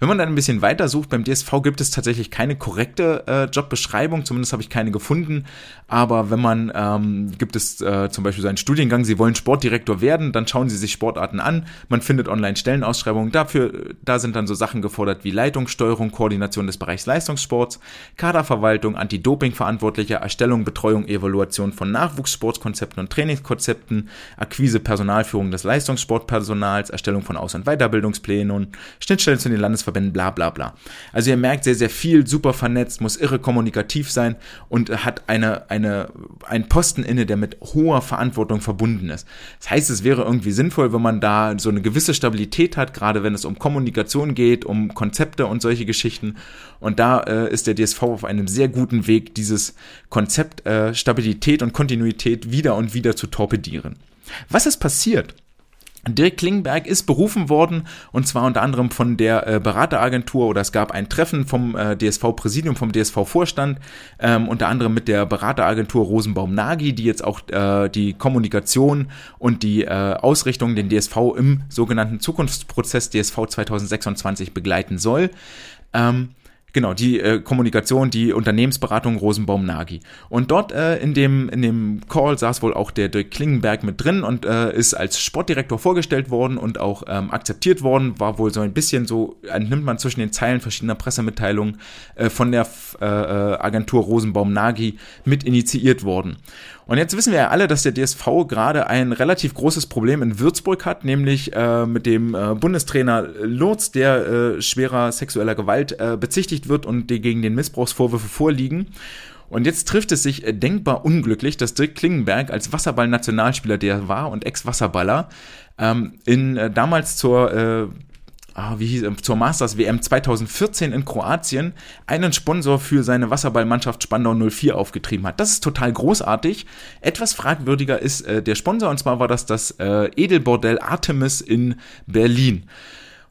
Wenn man dann ein bisschen weiter sucht, beim DSV gibt es tatsächlich keine korrekte äh, Jobbeschreibung, zumindest habe ich keine gefunden. Aber wenn man, ähm, gibt es äh, zum Beispiel so einen Studiengang, Sie wollen Sportdirektor werden, dann schauen Sie sich Sportarten an. Man findet online Stellenausschreibungen. Dafür, da sind dann so Sachen gefordert wie Leitungssteuerung, Koordination des Bereichs Leistungssports, Kaderverwaltung, Anti-Doping-Verantwortlicher, Erstellung, Betreuung, Evaluation von Nachwuchssportskonzepten und Trainingskonzepten, Akquise, Personalführung des Leistungssportpersonals, Erstellung von Aus- und Weiterbildungsplänen, Schnittstellen zu den Landesverbänden Landesverbänden, bla bla bla. Also ihr merkt sehr, sehr viel, super vernetzt, muss irre kommunikativ sein und hat eine, eine, einen Posten inne, der mit hoher Verantwortung verbunden ist. Das heißt, es wäre irgendwie sinnvoll, wenn man da so eine gewisse Stabilität hat, gerade wenn es um Kommunikation geht, um Konzepte und solche Geschichten. Und da äh, ist der DSV auf einem sehr guten Weg, dieses Konzept äh, Stabilität und Kontinuität wieder und wieder zu torpedieren. Was ist passiert? Dirk Klingberg ist berufen worden und zwar unter anderem von der äh, Berateragentur oder es gab ein Treffen vom äh, DSV-Präsidium, vom DSV-Vorstand, ähm, unter anderem mit der Berateragentur Rosenbaum-Nagy, die jetzt auch äh, die Kommunikation und die äh, Ausrichtung den DSV im sogenannten Zukunftsprozess DSV 2026 begleiten soll. Ähm, Genau, die äh, Kommunikation, die Unternehmensberatung Rosenbaum Nagi. Und dort äh, in, dem, in dem Call saß wohl auch der Dirk Klingenberg mit drin und äh, ist als Sportdirektor vorgestellt worden und auch ähm, akzeptiert worden. War wohl so ein bisschen so, entnimmt man zwischen den Zeilen verschiedener Pressemitteilungen äh, von der äh, äh Agentur Rosenbaum Nagi mit initiiert worden. Und jetzt wissen wir ja alle, dass der DSV gerade ein relativ großes Problem in Würzburg hat, nämlich äh, mit dem äh, Bundestrainer Lurz, der äh, schwerer sexueller Gewalt äh, bezichtigt wird und die gegen den Missbrauchsvorwürfe vorliegen. Und jetzt trifft es sich äh, denkbar unglücklich, dass Dirk Klingenberg als Wasserball-Nationalspieler, der war und Ex-Wasserballer, ähm, in äh, damals zur ah, wie hieß, zur Masters WM 2014 in Kroatien einen Sponsor für seine Wasserballmannschaft Spandau 04 aufgetrieben hat. Das ist total großartig. Etwas fragwürdiger ist äh, der Sponsor und zwar war das das äh, Edelbordell Artemis in Berlin.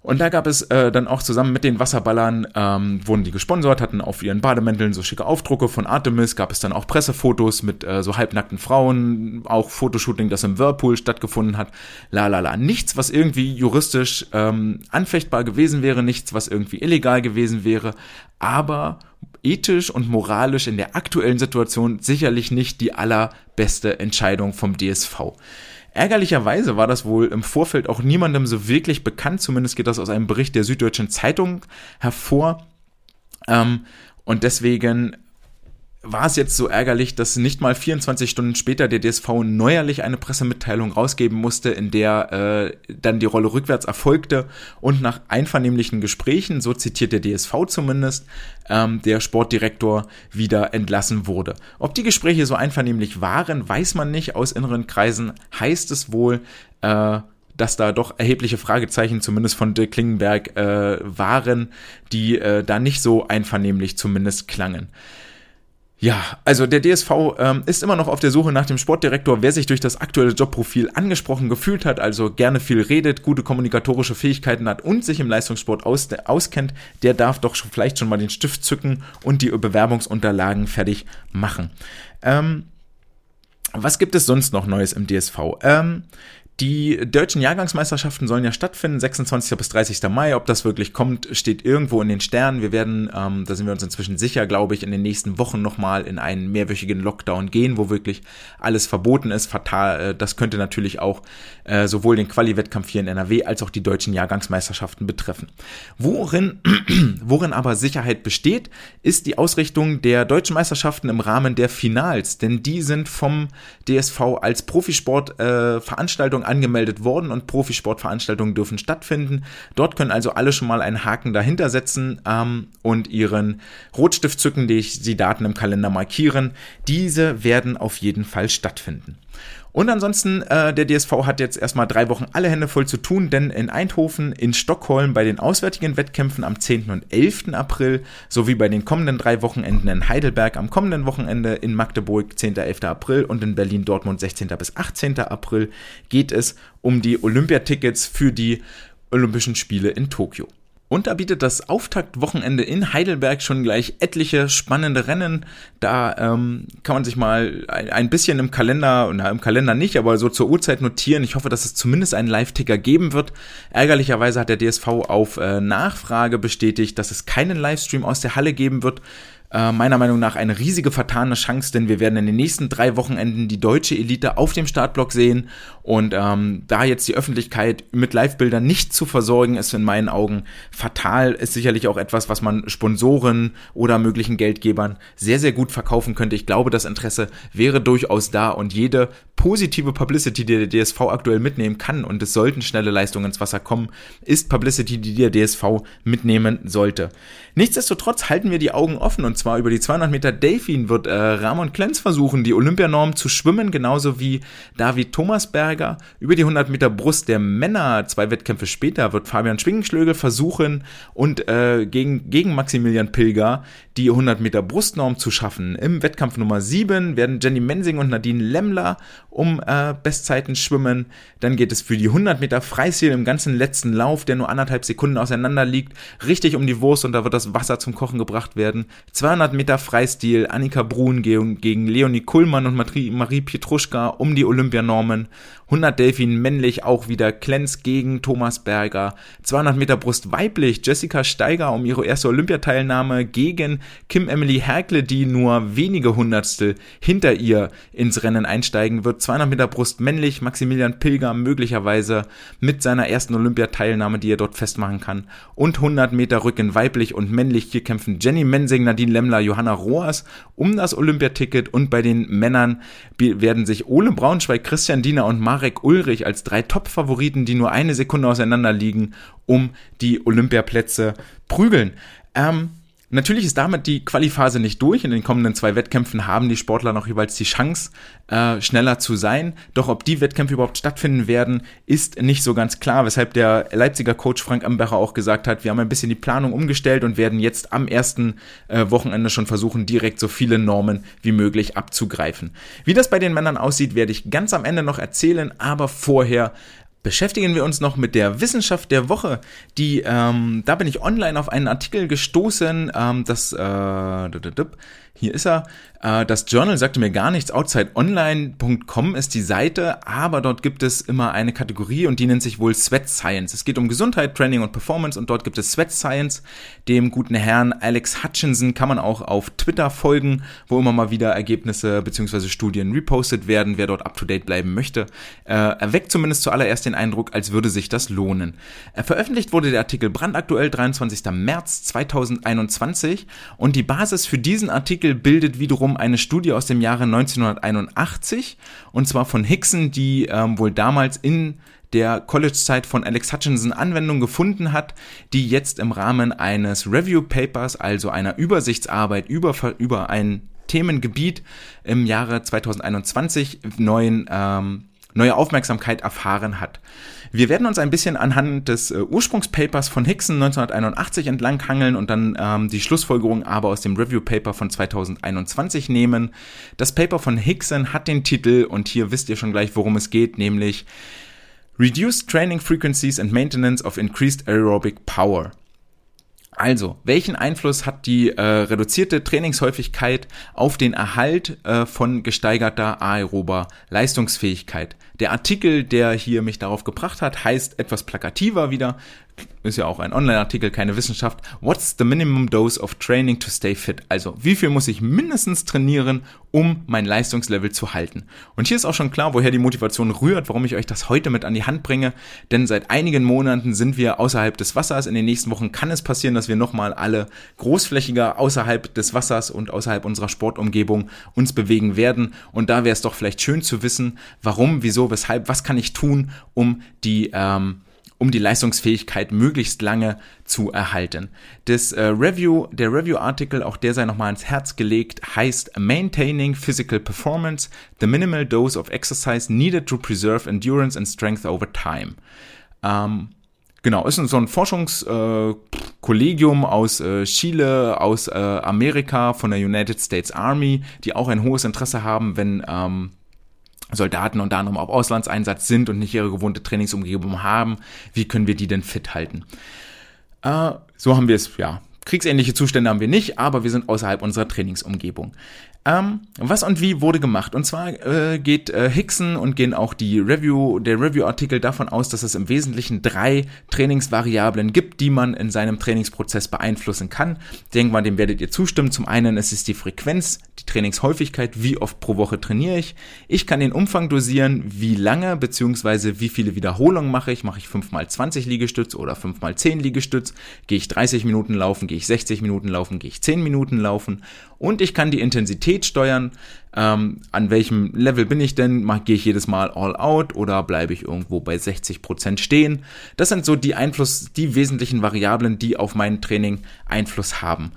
Und da gab es äh, dann auch zusammen mit den Wasserballern, ähm, wurden die gesponsert, hatten auf ihren Bademänteln so schicke Aufdrucke von Artemis, gab es dann auch Pressefotos mit äh, so halbnackten Frauen, auch Fotoshooting, das im Whirlpool stattgefunden hat, la la la. Nichts, was irgendwie juristisch ähm, anfechtbar gewesen wäre, nichts, was irgendwie illegal gewesen wäre, aber ethisch und moralisch in der aktuellen Situation sicherlich nicht die allerbeste Entscheidung vom DSV. Ärgerlicherweise war das wohl im Vorfeld auch niemandem so wirklich bekannt, zumindest geht das aus einem Bericht der Süddeutschen Zeitung hervor. Ähm, und deswegen war es jetzt so ärgerlich, dass nicht mal 24 Stunden später der DSV neuerlich eine Pressemitteilung rausgeben musste, in der äh, dann die Rolle rückwärts erfolgte und nach einvernehmlichen Gesprächen, so zitiert der DSV zumindest, ähm, der Sportdirektor wieder entlassen wurde. Ob die Gespräche so einvernehmlich waren, weiß man nicht. Aus inneren Kreisen heißt es wohl, äh, dass da doch erhebliche Fragezeichen zumindest von Dirk Klingenberg äh, waren, die äh, da nicht so einvernehmlich zumindest klangen. Ja, also der DSV ähm, ist immer noch auf der Suche nach dem Sportdirektor. Wer sich durch das aktuelle Jobprofil angesprochen gefühlt hat, also gerne viel redet, gute kommunikatorische Fähigkeiten hat und sich im Leistungssport aus, auskennt, der darf doch vielleicht schon mal den Stift zücken und die Bewerbungsunterlagen fertig machen. Ähm, was gibt es sonst noch Neues im DSV? Ähm, die deutschen Jahrgangsmeisterschaften sollen ja stattfinden, 26. bis 30. Mai. Ob das wirklich kommt, steht irgendwo in den Sternen. Wir werden, ähm, da sind wir uns inzwischen sicher, glaube ich, in den nächsten Wochen nochmal in einen mehrwöchigen Lockdown gehen, wo wirklich alles verboten ist. Fatal, äh, das könnte natürlich auch äh, sowohl den Quali-Wettkampf hier in NRW als auch die deutschen Jahrgangsmeisterschaften betreffen. Worin, worin aber Sicherheit besteht, ist die Ausrichtung der deutschen Meisterschaften im Rahmen der Finals, denn die sind vom DSV als Profisportveranstaltung äh, angemeldet worden und Profisportveranstaltungen dürfen stattfinden. Dort können also alle schon mal einen Haken dahinter setzen ähm, und ihren Rotstift zücken, die sie Daten im Kalender markieren. Diese werden auf jeden Fall stattfinden. Und ansonsten, äh, der DSV hat jetzt erstmal drei Wochen alle Hände voll zu tun, denn in Eindhoven, in Stockholm bei den auswärtigen Wettkämpfen am 10. und 11. April sowie bei den kommenden drei Wochenenden in Heidelberg am kommenden Wochenende, in Magdeburg 10. 11. April und in Berlin Dortmund 16. bis 18. April geht es um die Olympiatickets für die Olympischen Spiele in Tokio. Und da bietet das Auftaktwochenende in Heidelberg schon gleich etliche spannende Rennen. Da ähm, kann man sich mal ein, bisschen im Kalender, na im Kalender nicht, aber so zur Uhrzeit notieren. Ich hoffe, dass es zumindest einen Live-Ticker geben wird. Ärgerlicherweise hat der DSV auf äh, Nachfrage bestätigt, dass es keinen Livestream aus der Halle geben wird äh, meiner Meinung nach eine riesige vertane Chance, denn wir werden in den nächsten drei Wochenenden die deutsche Elite auf dem Startblock sehen und ähm, da jetzt die Öffentlichkeit mit Live-Bildern nicht zu versorgen, ist in meinen Augen fatal, ist sicherlich auch etwas, was man Sponsoren oder möglichen Geldgebern sehr, sehr gut verkaufen könnte. Ich glaube, das Interesse wäre durchaus da und jede positive Publicity, die der DSV aktuell mitnehmen kann, und es sollten schnelle Leistungen ins Wasser kommen, ist Publicity, die der DSV mitnehmen sollte. Nichtsdestotrotz halten wir die Augen offen und zwar über die 200 Meter Delfin wird äh, Ramon Klenz versuchen, die Olympianorm zu schwimmen, genauso wie David Thomasberger. Über die 100 Meter Brust der Männer, zwei Wettkämpfe später, wird Fabian Schwingenschlögel versuchen und äh, gegen, gegen Maximilian Pilger die 100 Meter Brustnorm zu schaffen. Im Wettkampf Nummer 7 werden Jenny Mensing und Nadine Lemmler um äh, Bestzeiten schwimmen. Dann geht es für die 100 Meter Freistil im ganzen letzten Lauf, der nur anderthalb Sekunden auseinander liegt, richtig um die Wurst und da wird das Wasser zum Kochen gebracht werden. 200 200 Meter Freistil, Annika Brun gegen Leonie Kuhlmann und Marie Pietruschka um die Olympianormen, 100 Delfin männlich auch wieder Klenz gegen Thomas Berger, 200 Meter Brust weiblich, Jessica Steiger um ihre erste Olympiateilnahme gegen Kim Emily Herkle, die nur wenige Hundertstel hinter ihr ins Rennen einsteigen wird, 200 Meter Brust männlich, Maximilian Pilger möglicherweise mit seiner ersten Olympiateilnahme, die er dort festmachen kann. und 100 Meter Rücken weiblich und männlich, hier kämpfen Jenny Mensing, Nadine Lemmler, Johanna Roas um das Olympiaticket und bei den Männern werden sich Ole Braunschweig, Christian Diener und Marek Ulrich als drei Top-Favoriten, die nur eine Sekunde auseinander liegen, um die Olympiaplätze prügeln. Ähm, Natürlich ist damit die Qualiphase nicht durch. In den kommenden zwei Wettkämpfen haben die Sportler noch jeweils die Chance, äh, schneller zu sein. Doch ob die Wettkämpfe überhaupt stattfinden werden, ist nicht so ganz klar, weshalb der Leipziger Coach Frank Ambecher auch gesagt hat, wir haben ein bisschen die Planung umgestellt und werden jetzt am ersten äh, Wochenende schon versuchen, direkt so viele Normen wie möglich abzugreifen. Wie das bei den Männern aussieht, werde ich ganz am Ende noch erzählen, aber vorher beschäftigen wir uns noch mit der Wissenschaft der Woche. Die, ähm, da bin ich online auf einen Artikel gestoßen, ähm, das, äh, hier ist er. Äh, das Journal sagte mir gar nichts. OutsideOnline.com ist die Seite, aber dort gibt es immer eine Kategorie und die nennt sich wohl Sweat Science. Es geht um Gesundheit, Training und Performance und dort gibt es Sweat Science. Dem guten Herrn Alex Hutchinson kann man auch auf Twitter folgen, wo immer mal wieder Ergebnisse bzw. Studien repostet werden. Wer dort up to date bleiben möchte, äh, erweckt zumindest zuallererst den Eindruck, als würde sich das lohnen. Äh, veröffentlicht wurde der Artikel brandaktuell 23. März 2021 und die Basis für diesen Artikel Artikel bildet wiederum eine Studie aus dem Jahre 1981 und zwar von Hickson, die ähm, wohl damals in der College-Zeit von Alex Hutchinson Anwendung gefunden hat, die jetzt im Rahmen eines Review Papers, also einer Übersichtsarbeit über, über ein Themengebiet im Jahre 2021 neuen, ähm, neue Aufmerksamkeit erfahren hat. Wir werden uns ein bisschen anhand des äh, Ursprungspapers von Hickson 1981 entlanghangeln und dann ähm, die Schlussfolgerung aber aus dem Review Paper von 2021 nehmen. Das Paper von Hickson hat den Titel und hier wisst ihr schon gleich, worum es geht, nämlich Reduced Training Frequencies and Maintenance of Increased Aerobic Power. Also, welchen Einfluss hat die äh, reduzierte Trainingshäufigkeit auf den Erhalt äh, von gesteigerter aerober Leistungsfähigkeit? Der Artikel, der hier mich darauf gebracht hat, heißt etwas plakativer wieder ist ja auch ein Online-Artikel, keine Wissenschaft. What's the minimum dose of training to stay fit? Also, wie viel muss ich mindestens trainieren, um mein Leistungslevel zu halten? Und hier ist auch schon klar, woher die Motivation rührt, warum ich euch das heute mit an die Hand bringe. Denn seit einigen Monaten sind wir außerhalb des Wassers. In den nächsten Wochen kann es passieren, dass wir nochmal alle großflächiger außerhalb des Wassers und außerhalb unserer Sportumgebung uns bewegen werden. Und da wäre es doch vielleicht schön zu wissen, warum, wieso, weshalb, was kann ich tun, um die, ähm, um die Leistungsfähigkeit möglichst lange zu erhalten. Das äh, Review, der Review-Artikel, auch der sei nochmal ans Herz gelegt, heißt Maintaining Physical Performance, the minimal dose of exercise needed to preserve endurance and strength over time. Ähm, Genau, ist so ein Forschungskollegium äh, aus äh, Chile, aus äh, Amerika, von der United States Army, die auch ein hohes Interesse haben, wenn ähm, Soldaten unter anderem auf Auslandseinsatz sind und nicht ihre gewohnte Trainingsumgebung haben, wie können wir die denn fit halten? Äh, so haben wir es, ja. Kriegsähnliche Zustände haben wir nicht, aber wir sind außerhalb unserer Trainingsumgebung. Ähm, was und wie wurde gemacht? Und zwar äh, geht äh, Hickson und gehen auch die Review, der Review-Artikel davon aus, dass es im Wesentlichen drei Trainingsvariablen gibt, die man in seinem Trainingsprozess beeinflussen kann. Denken wir, dem werdet ihr zustimmen. Zum einen ist es die Frequenz, die Trainingshäufigkeit, wie oft pro Woche trainiere ich. Ich kann den Umfang dosieren, wie lange bzw. wie viele Wiederholungen mache ich. Mache ich 5x20 Liegestütz oder 5x10 Liegestütz? Gehe ich 30 Minuten laufen? Gehe ich 60 Minuten laufen? Gehe ich 10 Minuten laufen? Und ich kann die Intensität steuern. Ähm, an welchem Level bin ich denn? Gehe ich jedes Mal all out oder bleibe ich irgendwo bei 60 Prozent stehen? Das sind so die Einfluss, die wesentlichen Variablen, die auf mein Training Einfluss haben.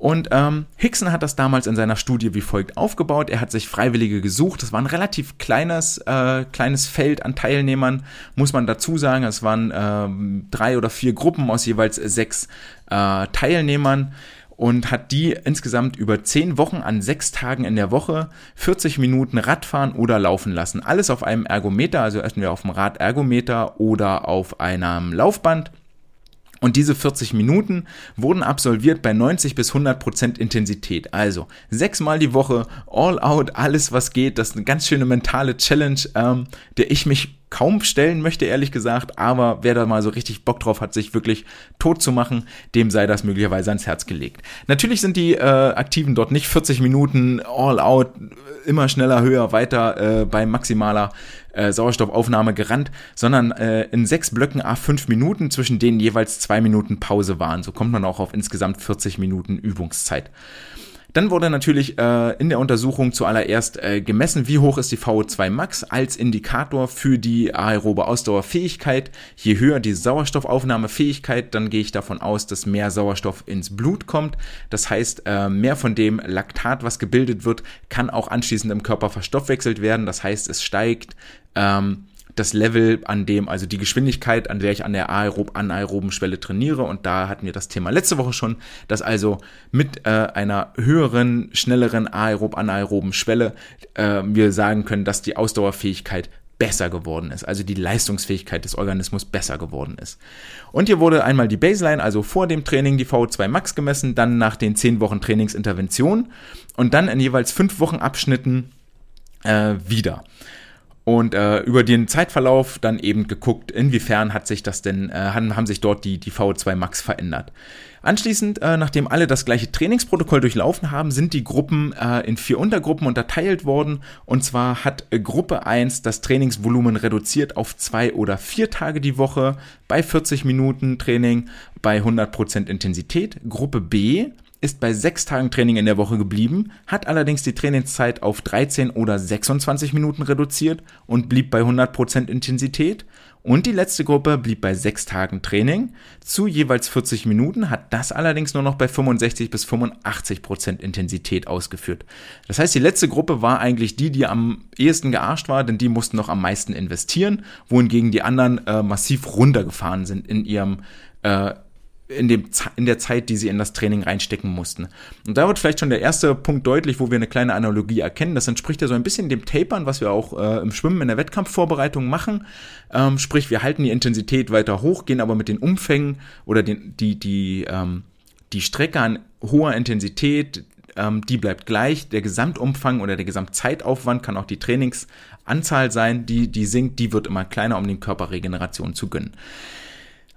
Und ähm, Hickson hat das damals in seiner Studie wie folgt aufgebaut. Er hat sich Freiwillige gesucht. Das war ein relativ kleines, äh, kleines Feld an Teilnehmern, muss man dazu sagen. Es waren äh, drei oder vier Gruppen aus jeweils sechs äh, Teilnehmern und hat die insgesamt über zehn Wochen an sechs Tagen in der Woche 40 Minuten Radfahren oder laufen lassen. Alles auf einem Ergometer, also entweder auf dem Radergometer oder auf einem Laufband. Und diese 40 Minuten wurden absolviert bei 90 bis 100 Prozent Intensität. Also sechsmal die Woche, all out, alles was geht. Das ist eine ganz schöne mentale Challenge, ähm, der ich mich kaum stellen möchte, ehrlich gesagt. Aber wer da mal so richtig Bock drauf hat, sich wirklich tot zu machen, dem sei das möglicherweise ans Herz gelegt. Natürlich sind die äh, Aktiven dort nicht 40 Minuten all out, immer schneller, höher, weiter äh, bei maximaler äh, Sauerstoffaufnahme gerannt, sondern äh, in sechs Blöcken a fünf Minuten, zwischen denen jeweils zwei Minuten Pause waren. So kommt man auch auf insgesamt 40 Minuten Übungszeit. Dann wurde natürlich äh, in der Untersuchung zuallererst äh, gemessen, wie hoch ist die VO2 Max als Indikator für die aerobe Ausdauerfähigkeit. Je höher die Sauerstoffaufnahmefähigkeit, dann gehe ich davon aus, dass mehr Sauerstoff ins Blut kommt. Das heißt, äh, mehr von dem Laktat, was gebildet wird, kann auch anschließend im Körper verstoffwechselt werden. Das heißt, es steigt ähm, das Level, an dem, also die Geschwindigkeit, an der ich an der aerob anaeroben Schwelle trainiere. Und da hatten wir das Thema letzte Woche schon, dass also mit äh, einer höheren, schnelleren aerob anaeroben Schwelle äh, wir sagen können, dass die Ausdauerfähigkeit besser geworden ist, also die Leistungsfähigkeit des Organismus besser geworden ist. Und hier wurde einmal die Baseline, also vor dem Training die VO2 Max gemessen, dann nach den 10 Wochen Trainingsintervention und dann in jeweils 5 Wochen Abschnitten äh, wieder und äh, über den Zeitverlauf dann eben geguckt, inwiefern hat sich das denn, äh, haben, haben sich dort die, die VO2 Max verändert. Anschließend, äh, nachdem alle das gleiche Trainingsprotokoll durchlaufen haben, sind die Gruppen äh, in vier Untergruppen unterteilt worden. Und zwar hat äh, Gruppe 1 das Trainingsvolumen reduziert auf zwei oder vier Tage die Woche bei 40 Minuten Training bei 100% Intensität. Gruppe B ist bei sechs Tagen Training in der Woche geblieben, hat allerdings die Trainingszeit auf 13 oder 26 Minuten reduziert und blieb bei 100% Intensität. Und die letzte Gruppe blieb bei sechs Tagen Training zu jeweils 40 Minuten, hat das allerdings nur noch bei 65 bis 85% Intensität ausgeführt. Das heißt, die letzte Gruppe war eigentlich die, die am ehesten gearscht war, denn die mussten noch am meisten investieren, wohingegen die anderen äh, massiv runtergefahren sind in ihrem äh, in, dem, in der Zeit, die sie in das Training reinstecken mussten. Und da wird vielleicht schon der erste Punkt deutlich, wo wir eine kleine Analogie erkennen. Das entspricht ja so ein bisschen dem Tapern, was wir auch äh, im Schwimmen in der Wettkampfvorbereitung machen. Ähm, sprich, wir halten die Intensität weiter hoch, gehen aber mit den Umfängen oder den, die, die, ähm, die Strecke an hoher Intensität, ähm, die bleibt gleich. Der Gesamtumfang oder der Gesamtzeitaufwand kann auch die Trainingsanzahl sein, die, die sinkt, die wird immer kleiner, um den Körper Regeneration zu gönnen.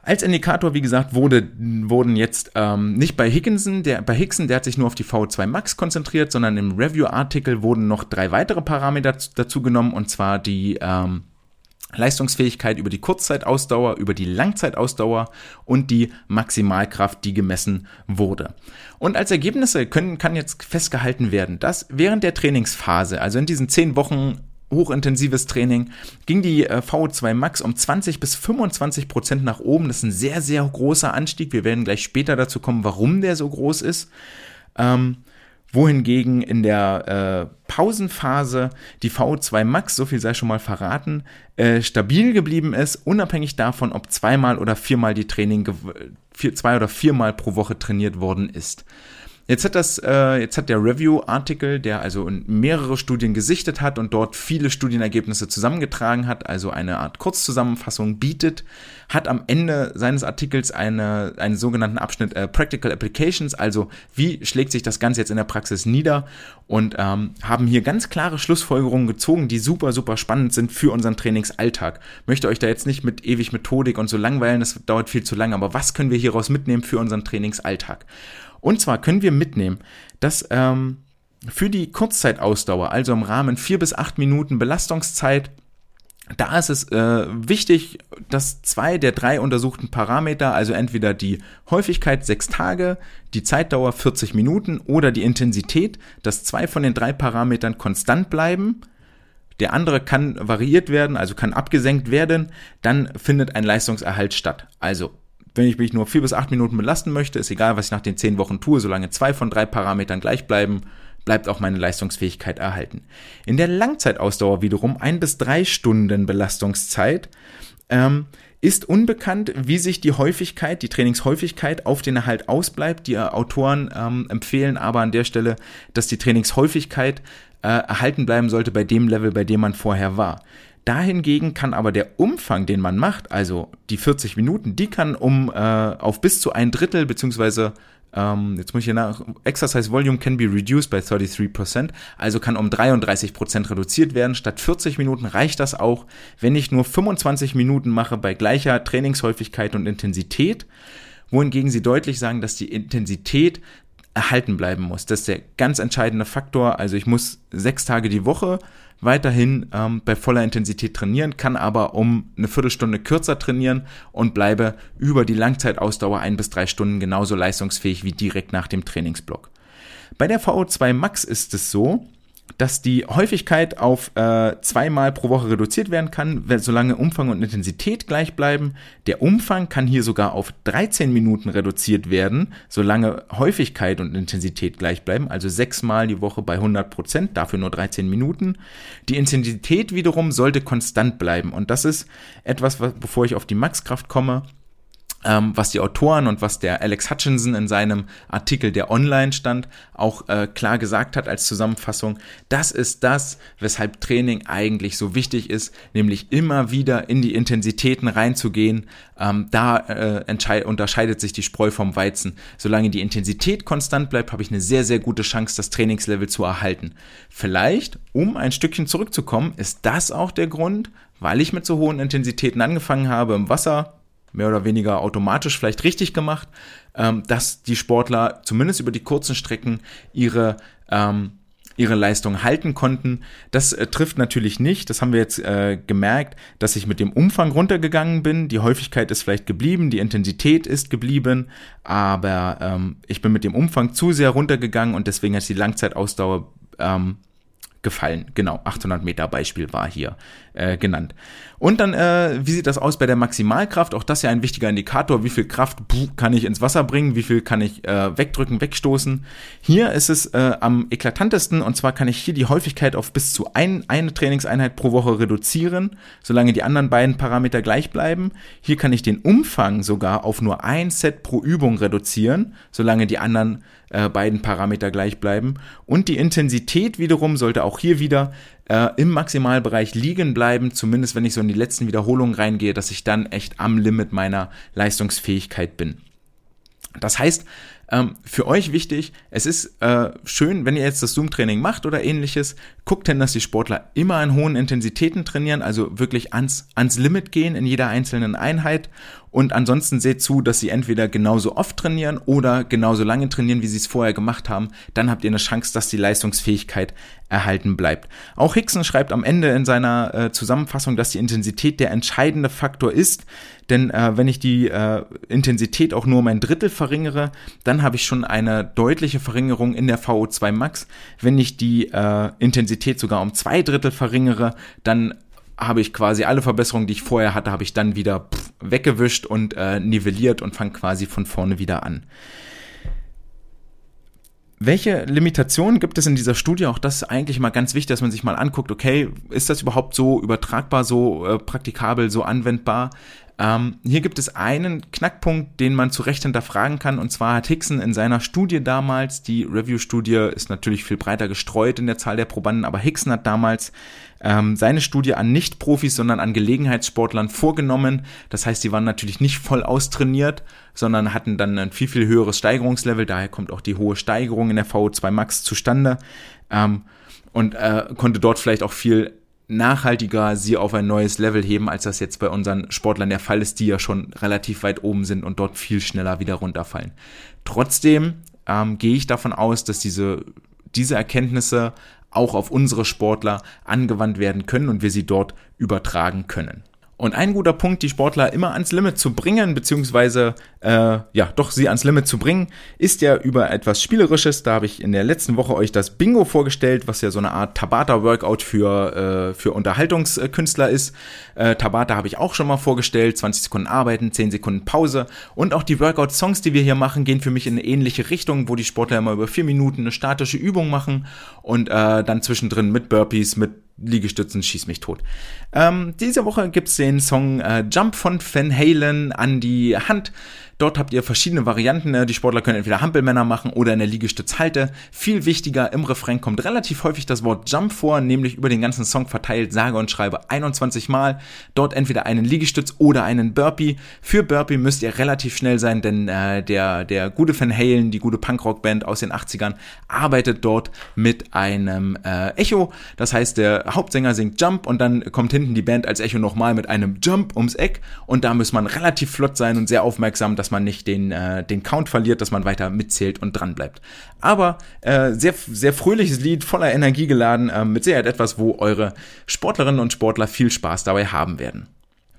Als Indikator, wie gesagt, wurde, wurden jetzt ähm, nicht bei Higginson, der, bei Hickson, der hat sich nur auf die V2 Max konzentriert, sondern im Review-Artikel wurden noch drei weitere Parameter dazu genommen, und zwar die ähm, Leistungsfähigkeit über die Kurzzeitausdauer, über die Langzeitausdauer und die Maximalkraft, die gemessen wurde. Und als Ergebnisse können, kann jetzt festgehalten werden, dass während der Trainingsphase, also in diesen zehn Wochen hochintensives Training, ging die äh, VO2 Max um 20 bis 25 Prozent nach oben. Das ist ein sehr, sehr großer Anstieg. Wir werden gleich später dazu kommen, warum der so groß ist. Ähm, wohingegen in der äh, Pausenphase die VO2 Max, so viel sei schon mal verraten, äh, stabil geblieben ist, unabhängig davon, ob zweimal oder viermal die Training, vier, zwei oder viermal pro Woche trainiert worden ist. Jetzt hat das, äh, jetzt hat der Review-Artikel, der also mehrere Studien gesichtet hat und dort viele Studienergebnisse zusammengetragen hat, also eine Art Kurzzusammenfassung bietet, hat am Ende seines Artikels eine, einen sogenannten Abschnitt äh, Practical Applications, also wie schlägt sich das Ganze jetzt in der Praxis nieder und ähm, haben hier ganz klare Schlussfolgerungen gezogen, die super, super spannend sind für unseren Trainingsalltag. Möchte euch da jetzt nicht mit ewig Methodik und so langweilen, das dauert viel zu lang, aber was können wir hieraus mitnehmen für unseren Trainingsalltag? Und zwar können wir mitnehmen, dass ähm, für die Kurzzeitausdauer, also im Rahmen vier bis acht Minuten Belastungszeit, da ist es äh, wichtig, dass zwei der drei untersuchten Parameter, also entweder die Häufigkeit sechs Tage, die Zeitdauer 40 Minuten oder die Intensität, dass zwei von den drei Parametern konstant bleiben. Der andere kann variiert werden, also kann abgesenkt werden, dann findet ein Leistungserhalt statt. Also wenn ich mich nur vier bis acht Minuten belasten möchte, ist egal, was ich nach den zehn Wochen tue, solange zwei von drei Parametern gleich bleiben, bleibt auch meine Leistungsfähigkeit erhalten. In der Langzeitausdauer wiederum ein bis drei Stunden Belastungszeit ähm, ist unbekannt, wie sich die Häufigkeit, die Trainingshäufigkeit auf den Erhalt ausbleibt. Die Autoren ähm, empfehlen aber an der Stelle, dass die Trainingshäufigkeit äh, erhalten bleiben sollte bei dem Level, bei dem man vorher war. Dahingegen kann aber der Umfang, den man macht, also die 40 Minuten, die kann um äh, auf bis zu ein Drittel beziehungsweise ähm, jetzt muss ich hier nach, Exercise Volume can be reduced by 33%, also kann um 33% reduziert werden. Statt 40 Minuten reicht das auch, wenn ich nur 25 Minuten mache bei gleicher Trainingshäufigkeit und Intensität wohingegen sie deutlich sagen, dass die Intensität erhalten bleiben muss. Das ist der ganz entscheidende Faktor. Also ich muss sechs Tage die Woche weiterhin ähm, bei voller Intensität trainieren, kann aber um eine Viertelstunde kürzer trainieren und bleibe über die Langzeitausdauer ein bis drei Stunden genauso leistungsfähig wie direkt nach dem Trainingsblock. Bei der VO2 Max ist es so, dass die Häufigkeit auf äh, zweimal pro Woche reduziert werden kann, solange Umfang und Intensität gleich bleiben. Der Umfang kann hier sogar auf 13 Minuten reduziert werden, solange Häufigkeit und Intensität gleich bleiben, also sechsmal die Woche bei 100 Prozent, dafür nur 13 Minuten. Die Intensität wiederum sollte konstant bleiben und das ist etwas, was, bevor ich auf die Maxkraft komme, ähm, was die Autoren und was der Alex Hutchinson in seinem Artikel, der online stand, auch äh, klar gesagt hat als Zusammenfassung, das ist das, weshalb Training eigentlich so wichtig ist, nämlich immer wieder in die Intensitäten reinzugehen. Ähm, da äh, unterscheidet sich die Spreu vom Weizen. Solange die Intensität konstant bleibt, habe ich eine sehr, sehr gute Chance, das Trainingslevel zu erhalten. Vielleicht, um ein Stückchen zurückzukommen, ist das auch der Grund, weil ich mit so hohen Intensitäten angefangen habe im Wasser, mehr oder weniger automatisch vielleicht richtig gemacht, ähm, dass die Sportler zumindest über die kurzen Strecken ihre ähm, ihre Leistung halten konnten. Das äh, trifft natürlich nicht. Das haben wir jetzt äh, gemerkt, dass ich mit dem Umfang runtergegangen bin. Die Häufigkeit ist vielleicht geblieben, die Intensität ist geblieben, aber ähm, ich bin mit dem Umfang zu sehr runtergegangen und deswegen ist die Langzeitausdauer ähm, gefallen. Genau, 800 Meter Beispiel war hier äh, genannt. Und dann, äh, wie sieht das aus bei der Maximalkraft? Auch das ist ja ein wichtiger Indikator. Wie viel Kraft kann ich ins Wasser bringen? Wie viel kann ich äh, wegdrücken, wegstoßen? Hier ist es äh, am eklatantesten und zwar kann ich hier die Häufigkeit auf bis zu ein, eine Trainingseinheit pro Woche reduzieren, solange die anderen beiden Parameter gleich bleiben. Hier kann ich den Umfang sogar auf nur ein Set pro Übung reduzieren, solange die anderen äh, beiden Parameter gleich bleiben. Und die Intensität wiederum sollte auch hier wieder äh, im Maximalbereich liegen bleiben, zumindest wenn ich so in die letzten Wiederholungen reingehe, dass ich dann echt am Limit meiner Leistungsfähigkeit bin. Das heißt, ähm, für euch wichtig, es ist äh, schön, wenn ihr jetzt das Zoom-Training macht oder ähnliches, guckt denn, dass die Sportler immer in hohen Intensitäten trainieren, also wirklich ans, ans Limit gehen in jeder einzelnen Einheit und ansonsten seht zu, dass sie entweder genauso oft trainieren oder genauso lange trainieren, wie sie es vorher gemacht haben. Dann habt ihr eine Chance, dass die Leistungsfähigkeit erhalten bleibt. Auch Hickson schreibt am Ende in seiner äh, Zusammenfassung, dass die Intensität der entscheidende Faktor ist. Denn äh, wenn ich die äh, Intensität auch nur um ein Drittel verringere, dann habe ich schon eine deutliche Verringerung in der VO2 Max. Wenn ich die äh, Intensität sogar um zwei Drittel verringere, dann habe ich quasi alle Verbesserungen, die ich vorher hatte, habe ich dann wieder weggewischt und äh, nivelliert und fange quasi von vorne wieder an. Welche Limitationen gibt es in dieser Studie? Auch das ist eigentlich mal ganz wichtig, dass man sich mal anguckt, okay, ist das überhaupt so übertragbar, so äh, praktikabel, so anwendbar? Ähm, hier gibt es einen Knackpunkt, den man zu Recht hinterfragen kann, und zwar hat Hickson in seiner Studie damals, die Review-Studie ist natürlich viel breiter gestreut in der Zahl der Probanden, aber Hickson hat damals ähm, seine Studie an Nicht-Profis, sondern an Gelegenheitssportlern vorgenommen. Das heißt, sie waren natürlich nicht voll austrainiert, sondern hatten dann ein viel, viel höheres Steigerungslevel. Daher kommt auch die hohe Steigerung in der VO2 Max zustande. Ähm, und äh, konnte dort vielleicht auch viel nachhaltiger sie auf ein neues Level heben, als das jetzt bei unseren Sportlern der Fall ist, die ja schon relativ weit oben sind und dort viel schneller wieder runterfallen. Trotzdem ähm, gehe ich davon aus, dass diese, diese Erkenntnisse auch auf unsere Sportler angewandt werden können und wir sie dort übertragen können. Und ein guter Punkt, die Sportler immer ans Limit zu bringen, beziehungsweise äh, ja, doch sie ans Limit zu bringen, ist ja über etwas Spielerisches. Da habe ich in der letzten Woche euch das Bingo vorgestellt, was ja so eine Art Tabata-Workout für, äh, für Unterhaltungskünstler ist. Äh, Tabata habe ich auch schon mal vorgestellt, 20 Sekunden arbeiten, 10 Sekunden Pause. Und auch die Workout-Songs, die wir hier machen, gehen für mich in eine ähnliche Richtung, wo die Sportler immer über vier Minuten eine statische Übung machen und äh, dann zwischendrin mit Burpees, mit Liegestützen schieß mich tot. Ähm, diese Woche gibt's den Song äh, Jump von Van Halen an die Hand. Dort habt ihr verschiedene Varianten. Ne? Die Sportler können entweder Hampelmänner machen oder in der Liegestützhalte. Viel wichtiger, im Refrain kommt relativ häufig das Wort Jump vor, nämlich über den ganzen Song verteilt, sage und schreibe 21 Mal. Dort entweder einen Liegestütz oder einen Burpee. Für Burpee müsst ihr relativ schnell sein, denn äh, der, der gute Van Halen, die gute Punkrock-Band aus den 80ern, arbeitet dort mit einem äh, Echo. Das heißt, der Hauptsänger singt Jump und dann kommt hinten die Band als Echo nochmal mit einem Jump ums Eck und da muss man relativ flott sein und sehr aufmerksam, dass man nicht den, äh, den Count verliert, dass man weiter mitzählt und dran bleibt. Aber äh, sehr, sehr fröhliches Lied, voller Energie geladen, äh, mit Sicherheit etwas, wo eure Sportlerinnen und Sportler viel Spaß dabei haben werden.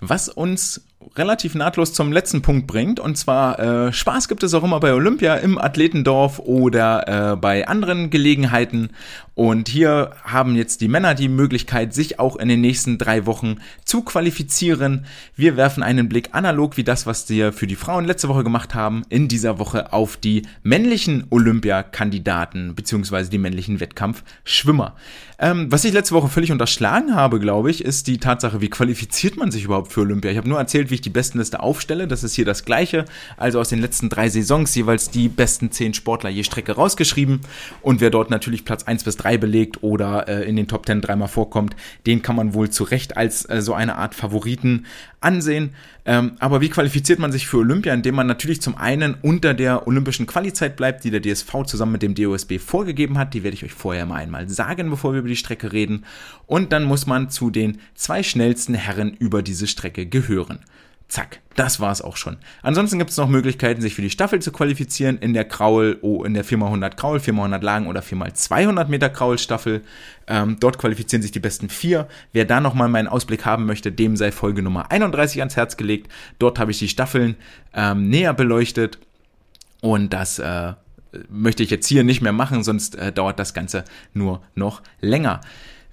Was uns relativ nahtlos zum letzten Punkt bringt. Und zwar äh, Spaß gibt es auch immer bei Olympia im Athletendorf oder äh, bei anderen Gelegenheiten. Und hier haben jetzt die Männer die Möglichkeit, sich auch in den nächsten drei Wochen zu qualifizieren. Wir werfen einen Blick analog wie das, was wir für die Frauen letzte Woche gemacht haben, in dieser Woche auf die männlichen Olympiakandidaten beziehungsweise die männlichen Wettkampfschwimmer. Ähm, was ich letzte Woche völlig unterschlagen habe, glaube ich, ist die Tatsache, wie qualifiziert man sich überhaupt für Olympia. Ich habe nur erzählt, wie ich die Bestenliste aufstelle. Das ist hier das gleiche. Also aus den letzten drei Saisons jeweils die besten zehn Sportler je Strecke rausgeschrieben. Und wer dort natürlich Platz eins bis drei belegt oder äh, in den Top Ten dreimal vorkommt, den kann man wohl zu Recht als äh, so eine Art Favoriten ansehen. Ähm, aber wie qualifiziert man sich für Olympia? Indem man natürlich zum einen unter der olympischen Qualizeit bleibt, die der DSV zusammen mit dem DOSB vorgegeben hat. Die werde ich euch vorher mal einmal sagen, bevor wir über die Strecke reden. Und dann muss man zu den zwei schnellsten Herren über diese Strecke gehören. Zack, das war's auch schon. Ansonsten gibt es noch Möglichkeiten, sich für die Staffel zu qualifizieren in der Kraul, oh, in der 4x100 Kraul, 4x100 Lagen oder 4x200 Meter Kraul Staffel. Ähm, dort qualifizieren sich die besten vier. Wer da nochmal meinen Ausblick haben möchte, dem sei Folge Nummer 31 ans Herz gelegt. Dort habe ich die Staffeln ähm, näher beleuchtet und das äh, möchte ich jetzt hier nicht mehr machen, sonst äh, dauert das Ganze nur noch länger.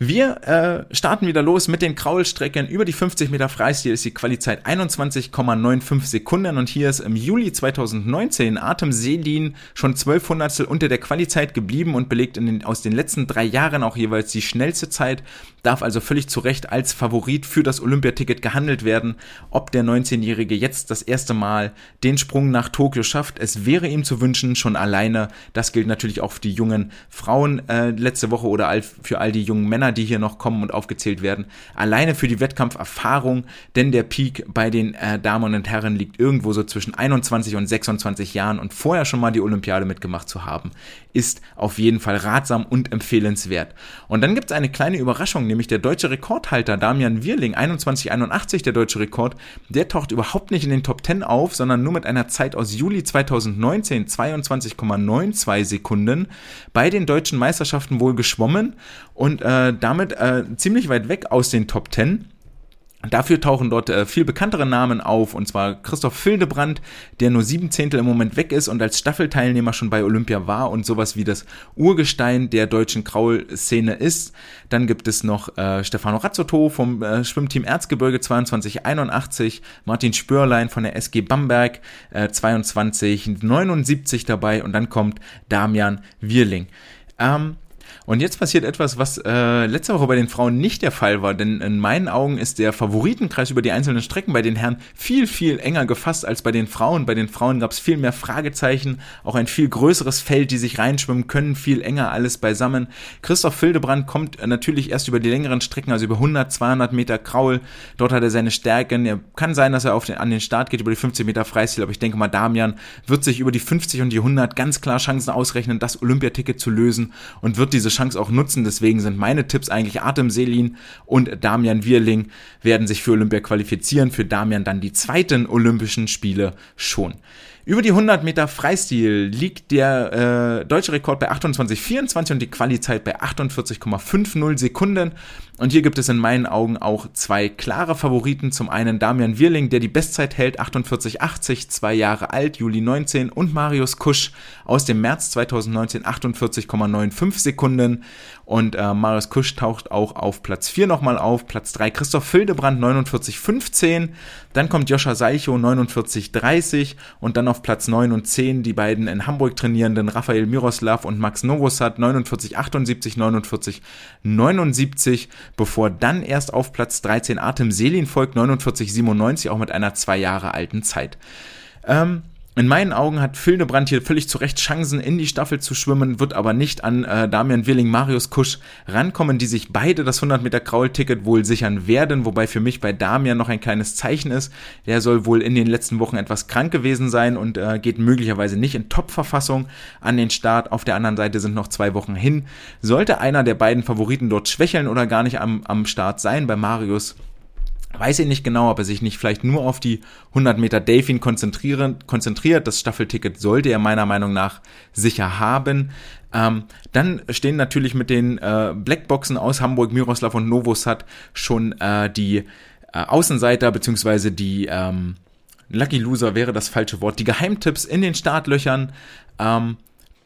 Wir äh, starten wieder los mit den Kraulstrecken. Über die 50 Meter Freistil ist die Qualizeit 21,95 Sekunden und hier ist im Juli 2019 Atem Selin schon 12 Hundertstel unter der Qualizeit geblieben und belegt in den, aus den letzten drei Jahren auch jeweils die schnellste Zeit, darf also völlig zu Recht als Favorit für das Olympiaticket gehandelt werden. Ob der 19-Jährige jetzt das erste Mal den Sprung nach Tokio schafft, es wäre ihm zu wünschen, schon alleine. Das gilt natürlich auch für die jungen Frauen äh, letzte Woche oder für all die jungen Männer die hier noch kommen und aufgezählt werden, alleine für die Wettkampferfahrung, denn der Peak bei den äh, Damen und Herren liegt irgendwo so zwischen 21 und 26 Jahren und vorher schon mal die Olympiade mitgemacht zu haben, ist auf jeden Fall ratsam und empfehlenswert. Und dann gibt es eine kleine Überraschung, nämlich der deutsche Rekordhalter Damian Wirling, 2181 der deutsche Rekord, der taucht überhaupt nicht in den Top 10 auf, sondern nur mit einer Zeit aus Juli 2019, 22,92 Sekunden, bei den deutschen Meisterschaften wohl geschwommen und äh, damit äh, ziemlich weit weg aus den Top 10. Dafür tauchen dort äh, viel bekanntere Namen auf, und zwar Christoph Fildebrand, der nur sieben Zehntel im Moment weg ist und als Staffelteilnehmer schon bei Olympia war und sowas wie das Urgestein der deutschen Kraul-Szene ist. Dann gibt es noch äh, Stefano Razzoto vom äh, Schwimmteam Erzgebirge 2281, Martin Spörlein von der SG Bamberg äh, 2279 dabei und dann kommt Damian Wirling. Ähm, und jetzt passiert etwas, was äh, letzte Woche bei den Frauen nicht der Fall war, denn in meinen Augen ist der Favoritenkreis über die einzelnen Strecken bei den Herren viel, viel enger gefasst als bei den Frauen. Bei den Frauen gab es viel mehr Fragezeichen, auch ein viel größeres Feld, die sich reinschwimmen können, viel enger alles beisammen. Christoph Fildebrand kommt natürlich erst über die längeren Strecken, also über 100, 200 Meter Kraul. Dort hat er seine Stärken. Er kann sein, dass er auf den, an den Start geht über die 50 Meter Freistil, aber ich denke mal, Damian wird sich über die 50 und die 100 ganz klar Chancen ausrechnen, das Olympiaticket zu lösen und wird diese Chance auch nutzen. Deswegen sind meine Tipps eigentlich Artem Selin und Damian Wirling werden sich für Olympia qualifizieren. Für Damian dann die zweiten Olympischen Spiele schon. Über die 100 Meter Freistil liegt der äh, deutsche Rekord bei 28,24 und die Qualizeit bei 48,50 Sekunden. Und hier gibt es in meinen Augen auch zwei klare Favoriten. Zum einen Damian Wirling, der die Bestzeit hält, 48,80, zwei Jahre alt, Juli 19. Und Marius Kusch aus dem März 2019, 48,95 Sekunden. Und äh, Marius Kusch taucht auch auf Platz 4 nochmal auf. Platz 3 Christoph Fildebrand, 49,15. Dann kommt Joscha Seicho, 49,30. Und dann auf Platz 9 und 10 die beiden in Hamburg trainierenden Raphael Miroslav und Max Novosad, 49,78, 49,79 bevor dann erst auf Platz 13 Artem Selin folgt, 49,97, auch mit einer zwei Jahre alten Zeit. Ähm, in meinen Augen hat Fildebrand hier völlig zu Recht Chancen, in die Staffel zu schwimmen, wird aber nicht an äh, Damian Willing, Marius Kusch rankommen, die sich beide das 100 Meter Kraul-Ticket wohl sichern werden, wobei für mich bei Damian noch ein kleines Zeichen ist. Der soll wohl in den letzten Wochen etwas krank gewesen sein und äh, geht möglicherweise nicht in Top-Verfassung an den Start. Auf der anderen Seite sind noch zwei Wochen hin. Sollte einer der beiden Favoriten dort schwächeln oder gar nicht am, am Start sein, bei Marius Weiß ich nicht genau, ob er sich nicht vielleicht nur auf die 100 Meter Delfin konzentriert. Das Staffelticket sollte er meiner Meinung nach sicher haben. Ähm, dann stehen natürlich mit den äh, Blackboxen aus Hamburg, Miroslav und Novosad schon äh, die äh, Außenseiter beziehungsweise die ähm, Lucky Loser wäre das falsche Wort. Die Geheimtipps in den Startlöchern. Ähm,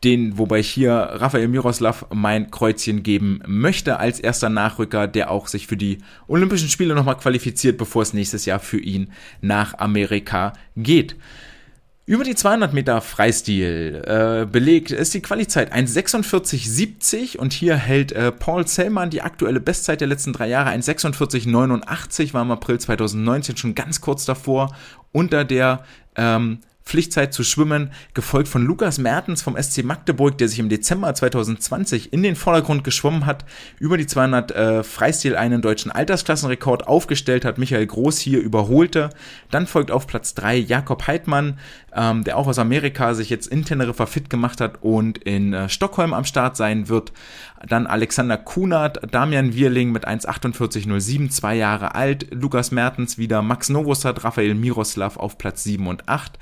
den, wobei ich hier Rafael Miroslav mein Kreuzchen geben möchte als erster Nachrücker, der auch sich für die Olympischen Spiele nochmal qualifiziert, bevor es nächstes Jahr für ihn nach Amerika geht. Über die 200 Meter Freistil äh, belegt ist die Qualizeit 1,46,70 und hier hält äh, Paul Sellmann die aktuelle Bestzeit der letzten drei Jahre 1,46,89, war im April 2019 schon ganz kurz davor unter der ähm, Pflichtzeit zu schwimmen, gefolgt von Lukas Mertens vom SC Magdeburg, der sich im Dezember 2020 in den Vordergrund geschwommen hat, über die 200 äh, Freistil einen deutschen Altersklassenrekord aufgestellt hat, Michael Groß hier überholte. Dann folgt auf Platz 3 Jakob Heidmann, ähm, der auch aus Amerika sich jetzt in Teneriffa fit gemacht hat und in äh, Stockholm am Start sein wird. Dann Alexander Kunert, Damian Wierling mit 1,48,07, zwei Jahre alt, Lukas Mertens wieder, Max Novosad, Raphael Miroslav auf Platz 7 und 8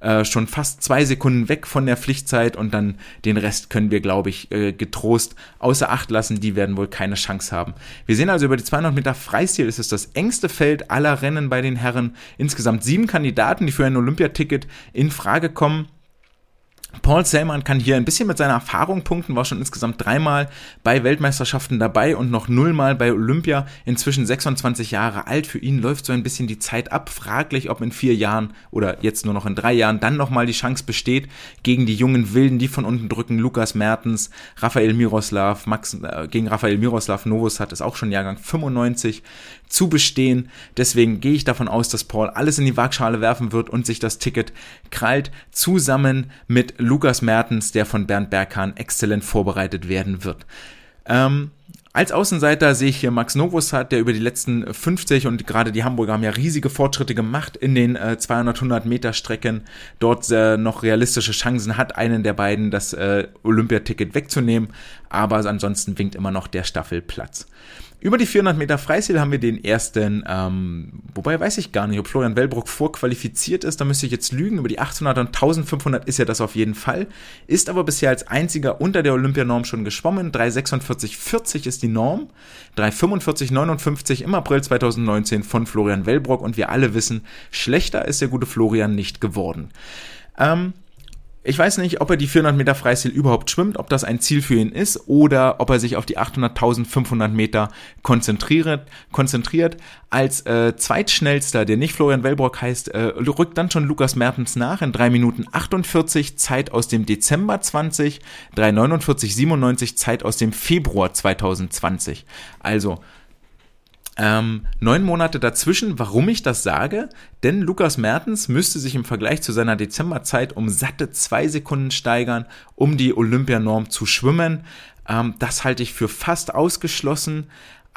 äh, schon fast zwei Sekunden weg von der Pflichtzeit und dann den Rest können wir, glaube ich, äh, getrost außer Acht lassen. Die werden wohl keine Chance haben. Wir sehen also über die 200 Meter Freistil ist es das engste Feld aller Rennen bei den Herren. Insgesamt sieben Kandidaten, die für ein Olympiaticket in Frage kommen. Paul Sellmann kann hier ein bisschen mit seiner Erfahrung punkten, war schon insgesamt dreimal bei Weltmeisterschaften dabei und noch nullmal bei Olympia, inzwischen 26 Jahre alt. Für ihn läuft so ein bisschen die Zeit ab. Fraglich, ob in vier Jahren oder jetzt nur noch in drei Jahren dann nochmal die Chance besteht, gegen die jungen Wilden, die von unten drücken, Lukas Mertens, Raphael Miroslav, Max, äh, gegen Raphael Miroslav Novus hat es auch schon Jahrgang 95 zu bestehen. Deswegen gehe ich davon aus, dass Paul alles in die Waagschale werfen wird und sich das Ticket krallt, zusammen mit Lukas Mertens, der von Bernd Berghahn exzellent vorbereitet werden wird. Ähm, als Außenseiter sehe ich hier Max Novosad, der über die letzten 50 und gerade die Hamburger haben ja riesige Fortschritte gemacht in den äh, 200, 100 Meter Strecken, dort äh, noch realistische Chancen hat, einen der beiden das äh, Olympiaticket wegzunehmen, aber ansonsten winkt immer noch der Staffelplatz. Über die 400 Meter Freistil haben wir den ersten, ähm, wobei weiß ich gar nicht, ob Florian Wellbrock vorqualifiziert ist, da müsste ich jetzt lügen. Über die 800 und 1500 ist er das auf jeden Fall, ist aber bisher als einziger unter der Olympianorm schon geschwommen. 346,40 ist die Norm, 345,59 im April 2019 von Florian Wellbrock und wir alle wissen, schlechter ist der gute Florian nicht geworden. Ähm, ich weiß nicht, ob er die 400 Meter Freistil überhaupt schwimmt, ob das ein Ziel für ihn ist oder ob er sich auf die 800.500 Meter konzentriert. konzentriert. Als äh, zweitschnellster, der nicht Florian Wellbrock heißt, äh, rückt dann schon Lukas Mertens nach in 3 Minuten 48 Zeit aus dem Dezember 20, 3,49,97 Zeit aus dem Februar 2020. Also ähm, neun Monate dazwischen, warum ich das sage? Denn Lukas Mertens müsste sich im Vergleich zu seiner Dezemberzeit um satte zwei Sekunden steigern, um die Olympianorm zu schwimmen. Ähm, das halte ich für fast ausgeschlossen.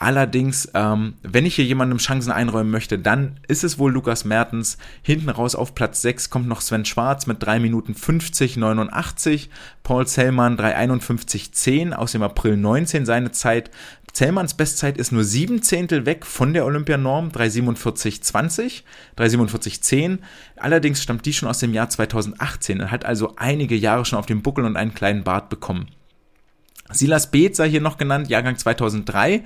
Allerdings, ähm, wenn ich hier jemandem Chancen einräumen möchte, dann ist es wohl Lukas Mertens. Hinten raus auf Platz 6 kommt noch Sven Schwarz mit 3 Minuten 50, 89. Paul Zellmann 3,51, 10 aus dem April 19 seine Zeit. Zellmanns Bestzeit ist nur sieben Zehntel weg von der Olympianorm 347,20, 347,10. Allerdings stammt die schon aus dem Jahr 2018 und hat also einige Jahre schon auf dem Buckel und einen kleinen Bart bekommen. Silas Beeth sei hier noch genannt, Jahrgang 2003,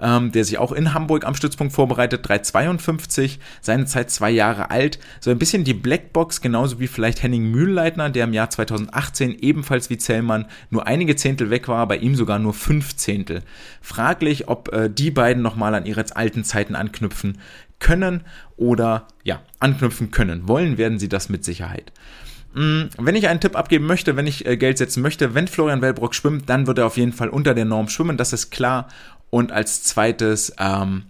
ähm, der sich auch in Hamburg am Stützpunkt vorbereitet, 352, seine Zeit zwei Jahre alt, so ein bisschen die Blackbox, genauso wie vielleicht Henning Mühlleitner, der im Jahr 2018 ebenfalls wie Zellmann nur einige Zehntel weg war, bei ihm sogar nur fünf Zehntel. Fraglich, ob äh, die beiden nochmal an ihre alten Zeiten anknüpfen können oder ja, anknüpfen können. Wollen werden sie das mit Sicherheit. Mm, wenn ich einen Tipp abgeben möchte, wenn ich äh, Geld setzen möchte, wenn Florian Wellbrock schwimmt, dann wird er auf jeden Fall unter der Norm schwimmen, das ist klar. Und als zweites, ähm,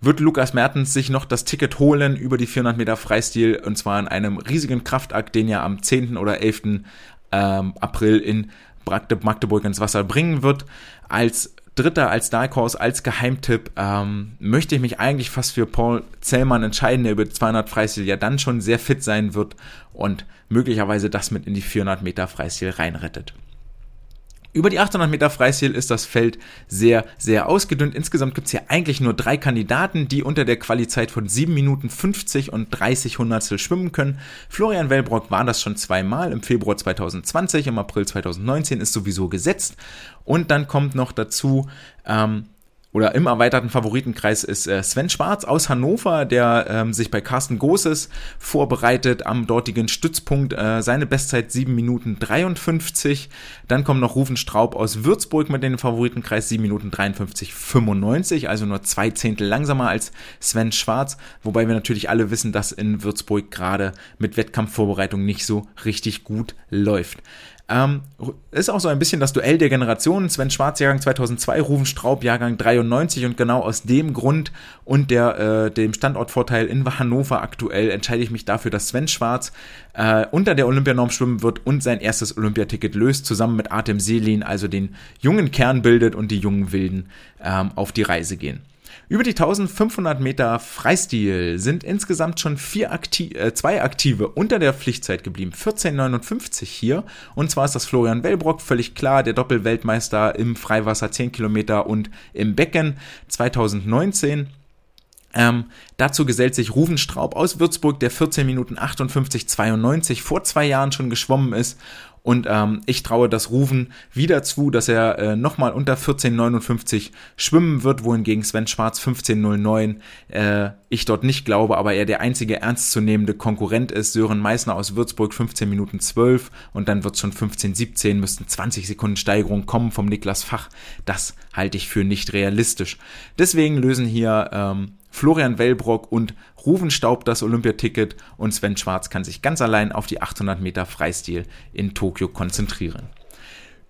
wird Lukas Mertens sich noch das Ticket holen über die 400 Meter Freistil und zwar in einem riesigen Kraftakt, den er am 10. oder 11. Ähm, April in Magdeburg ins Wasser bringen wird. Als Dritter, als Dark Horse, als Geheimtipp ähm, möchte ich mich eigentlich fast für Paul Zellmann entscheiden, der über 200 Freistil ja dann schon sehr fit sein wird und möglicherweise das mit in die 400 Meter Freistil reinrettet. Über die 800 Meter Freistil ist das Feld sehr, sehr ausgedünnt. Insgesamt gibt es hier eigentlich nur drei Kandidaten, die unter der Qualizeit von 7 Minuten 50 und 30 Hundertstel schwimmen können. Florian Wellbrock war das schon zweimal im Februar 2020, im April 2019 ist sowieso gesetzt. Und dann kommt noch dazu ähm, oder im erweiterten Favoritenkreis ist äh, Sven Schwarz aus Hannover, der ähm, sich bei Carsten Goses vorbereitet am dortigen Stützpunkt. Äh, seine Bestzeit 7 Minuten 53. Dann kommt noch Rufen Straub aus Würzburg mit dem Favoritenkreis 7 Minuten 53 95, also nur zwei Zehntel langsamer als Sven Schwarz. Wobei wir natürlich alle wissen, dass in Würzburg gerade mit Wettkampfvorbereitung nicht so richtig gut läuft. Ähm, ist auch so ein bisschen das Duell der Generationen. Sven Schwarz Jahrgang 2002, Rufen Straub Jahrgang 93 und genau aus dem Grund und der, äh, dem Standortvorteil in Hannover aktuell entscheide ich mich dafür, dass Sven Schwarz äh, unter der Olympianorm schwimmen wird und sein erstes Olympiaticket löst, zusammen mit Artem Selin, also den jungen Kern bildet und die jungen Wilden ähm, auf die Reise gehen. Über die 1500 Meter Freistil sind insgesamt schon vier Akti äh, zwei Aktive unter der Pflichtzeit geblieben. 14,59 hier. Und zwar ist das Florian Wellbrock, völlig klar, der Doppelweltmeister im Freiwasser 10 Kilometer und im Becken 2019. Ähm, dazu gesellt sich Ruven Straub aus Würzburg, der 14 Minuten 58 92 vor zwei Jahren schon geschwommen ist und ähm, ich traue das Rufen wieder zu, dass er äh, nochmal unter 14,59 schwimmen wird, wohingegen Sven Schwarz 15,09 äh, ich dort nicht glaube, aber er der einzige ernstzunehmende Konkurrent ist. Sören Meissner aus Würzburg 15 Minuten 12 und dann wird schon 15,17, müssten 20 Sekunden Steigerung kommen vom Niklas Fach. Das halte ich für nicht realistisch. Deswegen lösen hier ähm, Florian Wellbrock und Ruven Staub das Olympiaticket und Sven Schwarz kann sich ganz allein auf die 800 Meter Freistil in Tokio konzentrieren.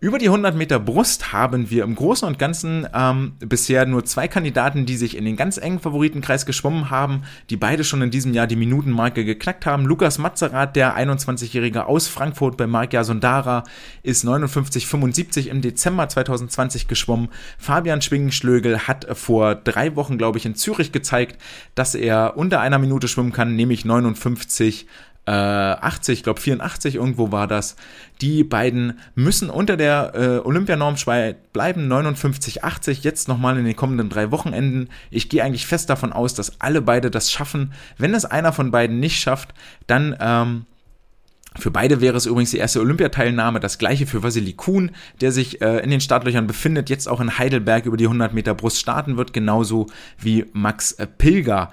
Über die 100 Meter Brust haben wir im Großen und Ganzen ähm, bisher nur zwei Kandidaten, die sich in den ganz engen Favoritenkreis geschwommen haben, die beide schon in diesem Jahr die Minutenmarke geknackt haben. Lukas Mazerat, der 21-Jährige aus Frankfurt bei Markia Sondara, ist 59,75 im Dezember 2020 geschwommen. Fabian Schwingenschlögel hat vor drei Wochen, glaube ich, in Zürich gezeigt, dass er unter einer Minute schwimmen kann, nämlich 59 äh, 80, ich glaube 84 irgendwo war das. Die beiden müssen unter der äh, Olympianorm bleiben, 59, 80, jetzt nochmal in den kommenden drei Wochenenden. Ich gehe eigentlich fest davon aus, dass alle beide das schaffen. Wenn es einer von beiden nicht schafft, dann ähm, für beide wäre es übrigens die erste Olympiateilnahme, das gleiche für Vasily Kuhn, der sich äh, in den Startlöchern befindet, jetzt auch in Heidelberg über die 100 Meter Brust starten wird, genauso wie Max äh, Pilger.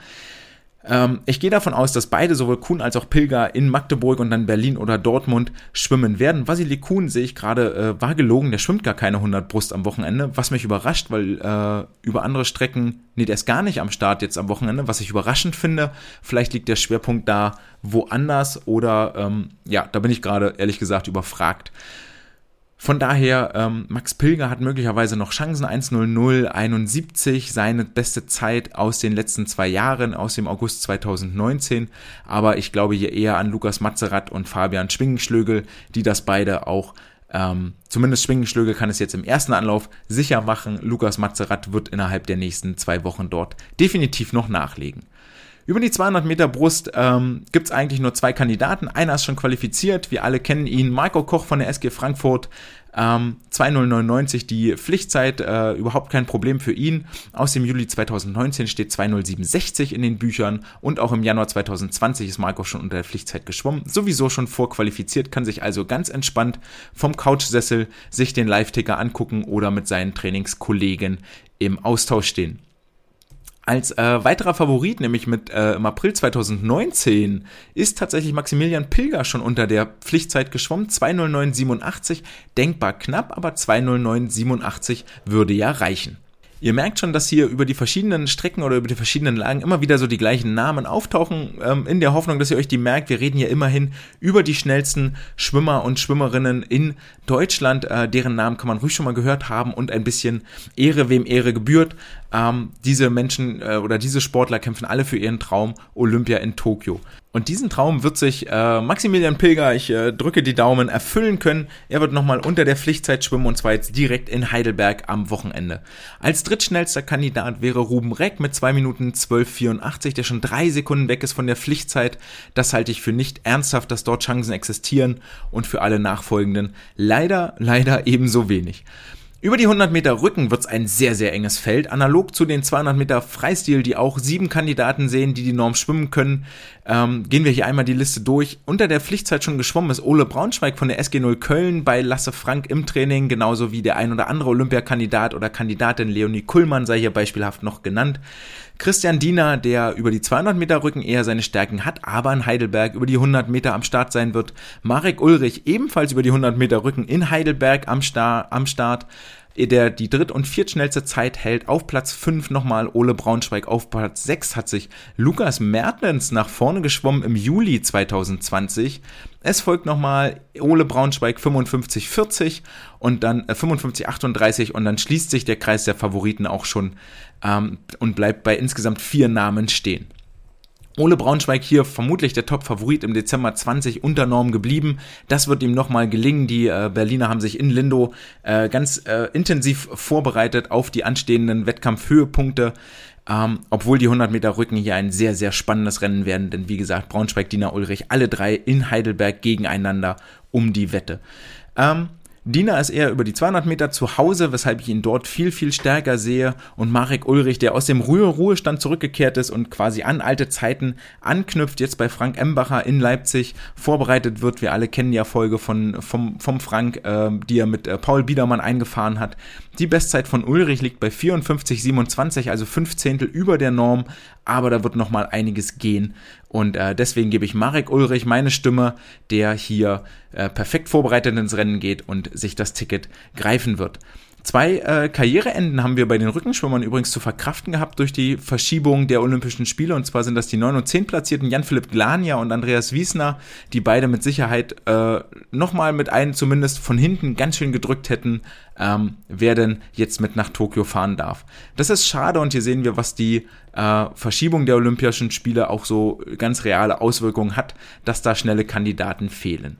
Ähm, ich gehe davon aus, dass beide, sowohl Kuhn als auch Pilger, in Magdeburg und dann Berlin oder Dortmund schwimmen werden. Vasily Kuhn sehe ich gerade, äh, war gelogen, der schwimmt gar keine 100 Brust am Wochenende, was mich überrascht, weil äh, über andere Strecken, nee, der ist gar nicht am Start jetzt am Wochenende, was ich überraschend finde. Vielleicht liegt der Schwerpunkt da woanders oder, ähm, ja, da bin ich gerade ehrlich gesagt überfragt. Von daher, ähm, Max Pilger hat möglicherweise noch Chancen. 1.0071, seine beste Zeit aus den letzten zwei Jahren, aus dem August 2019. Aber ich glaube hier eher an Lukas Mazerat und Fabian Schwingenschlögel, die das beide auch ähm, zumindest Schwingenschlögel kann es jetzt im ersten Anlauf sicher machen. Lukas Mazerat wird innerhalb der nächsten zwei Wochen dort definitiv noch nachlegen. Über die 200 Meter Brust ähm, gibt es eigentlich nur zwei Kandidaten. Einer ist schon qualifiziert, wir alle kennen ihn, Marco Koch von der SG Frankfurt. Ähm, 2099 die Pflichtzeit, äh, überhaupt kein Problem für ihn. Aus dem Juli 2019 steht 2067 in den Büchern und auch im Januar 2020 ist Marco schon unter der Pflichtzeit geschwommen. Sowieso schon vorqualifiziert, kann sich also ganz entspannt vom Couchsessel sich den Live-Ticker angucken oder mit seinen Trainingskollegen im Austausch stehen. Als äh, weiterer Favorit, nämlich mit äh, im April 2019, ist tatsächlich Maximilian Pilger schon unter der Pflichtzeit geschwommen. 209,87, denkbar knapp, aber 209,87 würde ja reichen. Ihr merkt schon, dass hier über die verschiedenen Strecken oder über die verschiedenen Lagen immer wieder so die gleichen Namen auftauchen, ähm, in der Hoffnung, dass ihr euch die merkt. Wir reden hier immerhin über die schnellsten Schwimmer und Schwimmerinnen in Deutschland. Äh, deren Namen kann man ruhig schon mal gehört haben und ein bisschen Ehre, wem Ehre gebührt. Ähm, diese Menschen äh, oder diese Sportler kämpfen alle für ihren Traum Olympia in Tokio. Und diesen Traum wird sich äh, Maximilian Pilger, ich äh, drücke die Daumen, erfüllen können. Er wird nochmal unter der Pflichtzeit schwimmen und zwar jetzt direkt in Heidelberg am Wochenende. Als drittschnellster Kandidat wäre Ruben Reck mit 2 Minuten 12,84, der schon drei Sekunden weg ist von der Pflichtzeit. Das halte ich für nicht ernsthaft, dass dort Chancen existieren und für alle Nachfolgenden leider, leider ebenso wenig. Über die 100 Meter Rücken wird's ein sehr, sehr enges Feld. Analog zu den 200 Meter Freistil, die auch sieben Kandidaten sehen, die die Norm schwimmen können, ähm, gehen wir hier einmal die Liste durch. Unter der Pflichtzeit schon geschwommen ist Ole Braunschweig von der SG 0 Köln bei Lasse Frank im Training, genauso wie der ein oder andere Olympiakandidat oder Kandidatin Leonie Kullmann sei hier beispielhaft noch genannt. Christian Diener, der über die 200 Meter Rücken eher seine Stärken hat, aber in Heidelberg über die 100 Meter am Start sein wird. Marek Ulrich ebenfalls über die 100 Meter Rücken in Heidelberg am, Star am Start der die dritt- und viertschnellste Zeit hält. Auf Platz 5 nochmal Ole Braunschweig. Auf Platz 6 hat sich Lukas Mertens nach vorne geschwommen im Juli 2020. Es folgt nochmal Ole Braunschweig 55-40 und dann äh, 55-38 und dann schließt sich der Kreis der Favoriten auch schon ähm, und bleibt bei insgesamt vier Namen stehen. Ole Braunschweig hier vermutlich der Top-Favorit im Dezember 20 unter Norm geblieben. Das wird ihm nochmal gelingen. Die äh, Berliner haben sich in Lindo äh, ganz äh, intensiv vorbereitet auf die anstehenden Wettkampfhöhepunkte. Ähm, obwohl die 100 Meter Rücken hier ein sehr, sehr spannendes Rennen werden, denn wie gesagt, Braunschweig, Dina Ulrich, alle drei in Heidelberg gegeneinander um die Wette. Ähm, Dina ist eher über die 200 Meter zu Hause, weshalb ich ihn dort viel, viel stärker sehe. Und Marek Ulrich, der aus dem Ruhestand zurückgekehrt ist und quasi an alte Zeiten anknüpft, jetzt bei Frank Embacher in Leipzig vorbereitet wird. Wir alle kennen die Erfolge von, vom, vom Frank, äh, die er mit äh, Paul Biedermann eingefahren hat. Die Bestzeit von Ulrich liegt bei 54,27, also fünf Zehntel über der Norm, aber da wird noch mal einiges gehen. Und äh, deswegen gebe ich Marek Ulrich meine Stimme, der hier äh, perfekt vorbereitet ins Rennen geht und sich das Ticket greifen wird. Zwei äh, Karriereenden haben wir bei den Rückenschwimmern übrigens zu verkraften gehabt durch die Verschiebung der Olympischen Spiele. Und zwar sind das die 9 und 10 Platzierten Jan-Philipp Glania und Andreas Wiesner, die beide mit Sicherheit äh, nochmal mit einem zumindest von hinten ganz schön gedrückt hätten, ähm, wer denn jetzt mit nach Tokio fahren darf. Das ist schade und hier sehen wir, was die äh, Verschiebung der Olympischen Spiele auch so ganz reale Auswirkungen hat, dass da schnelle Kandidaten fehlen.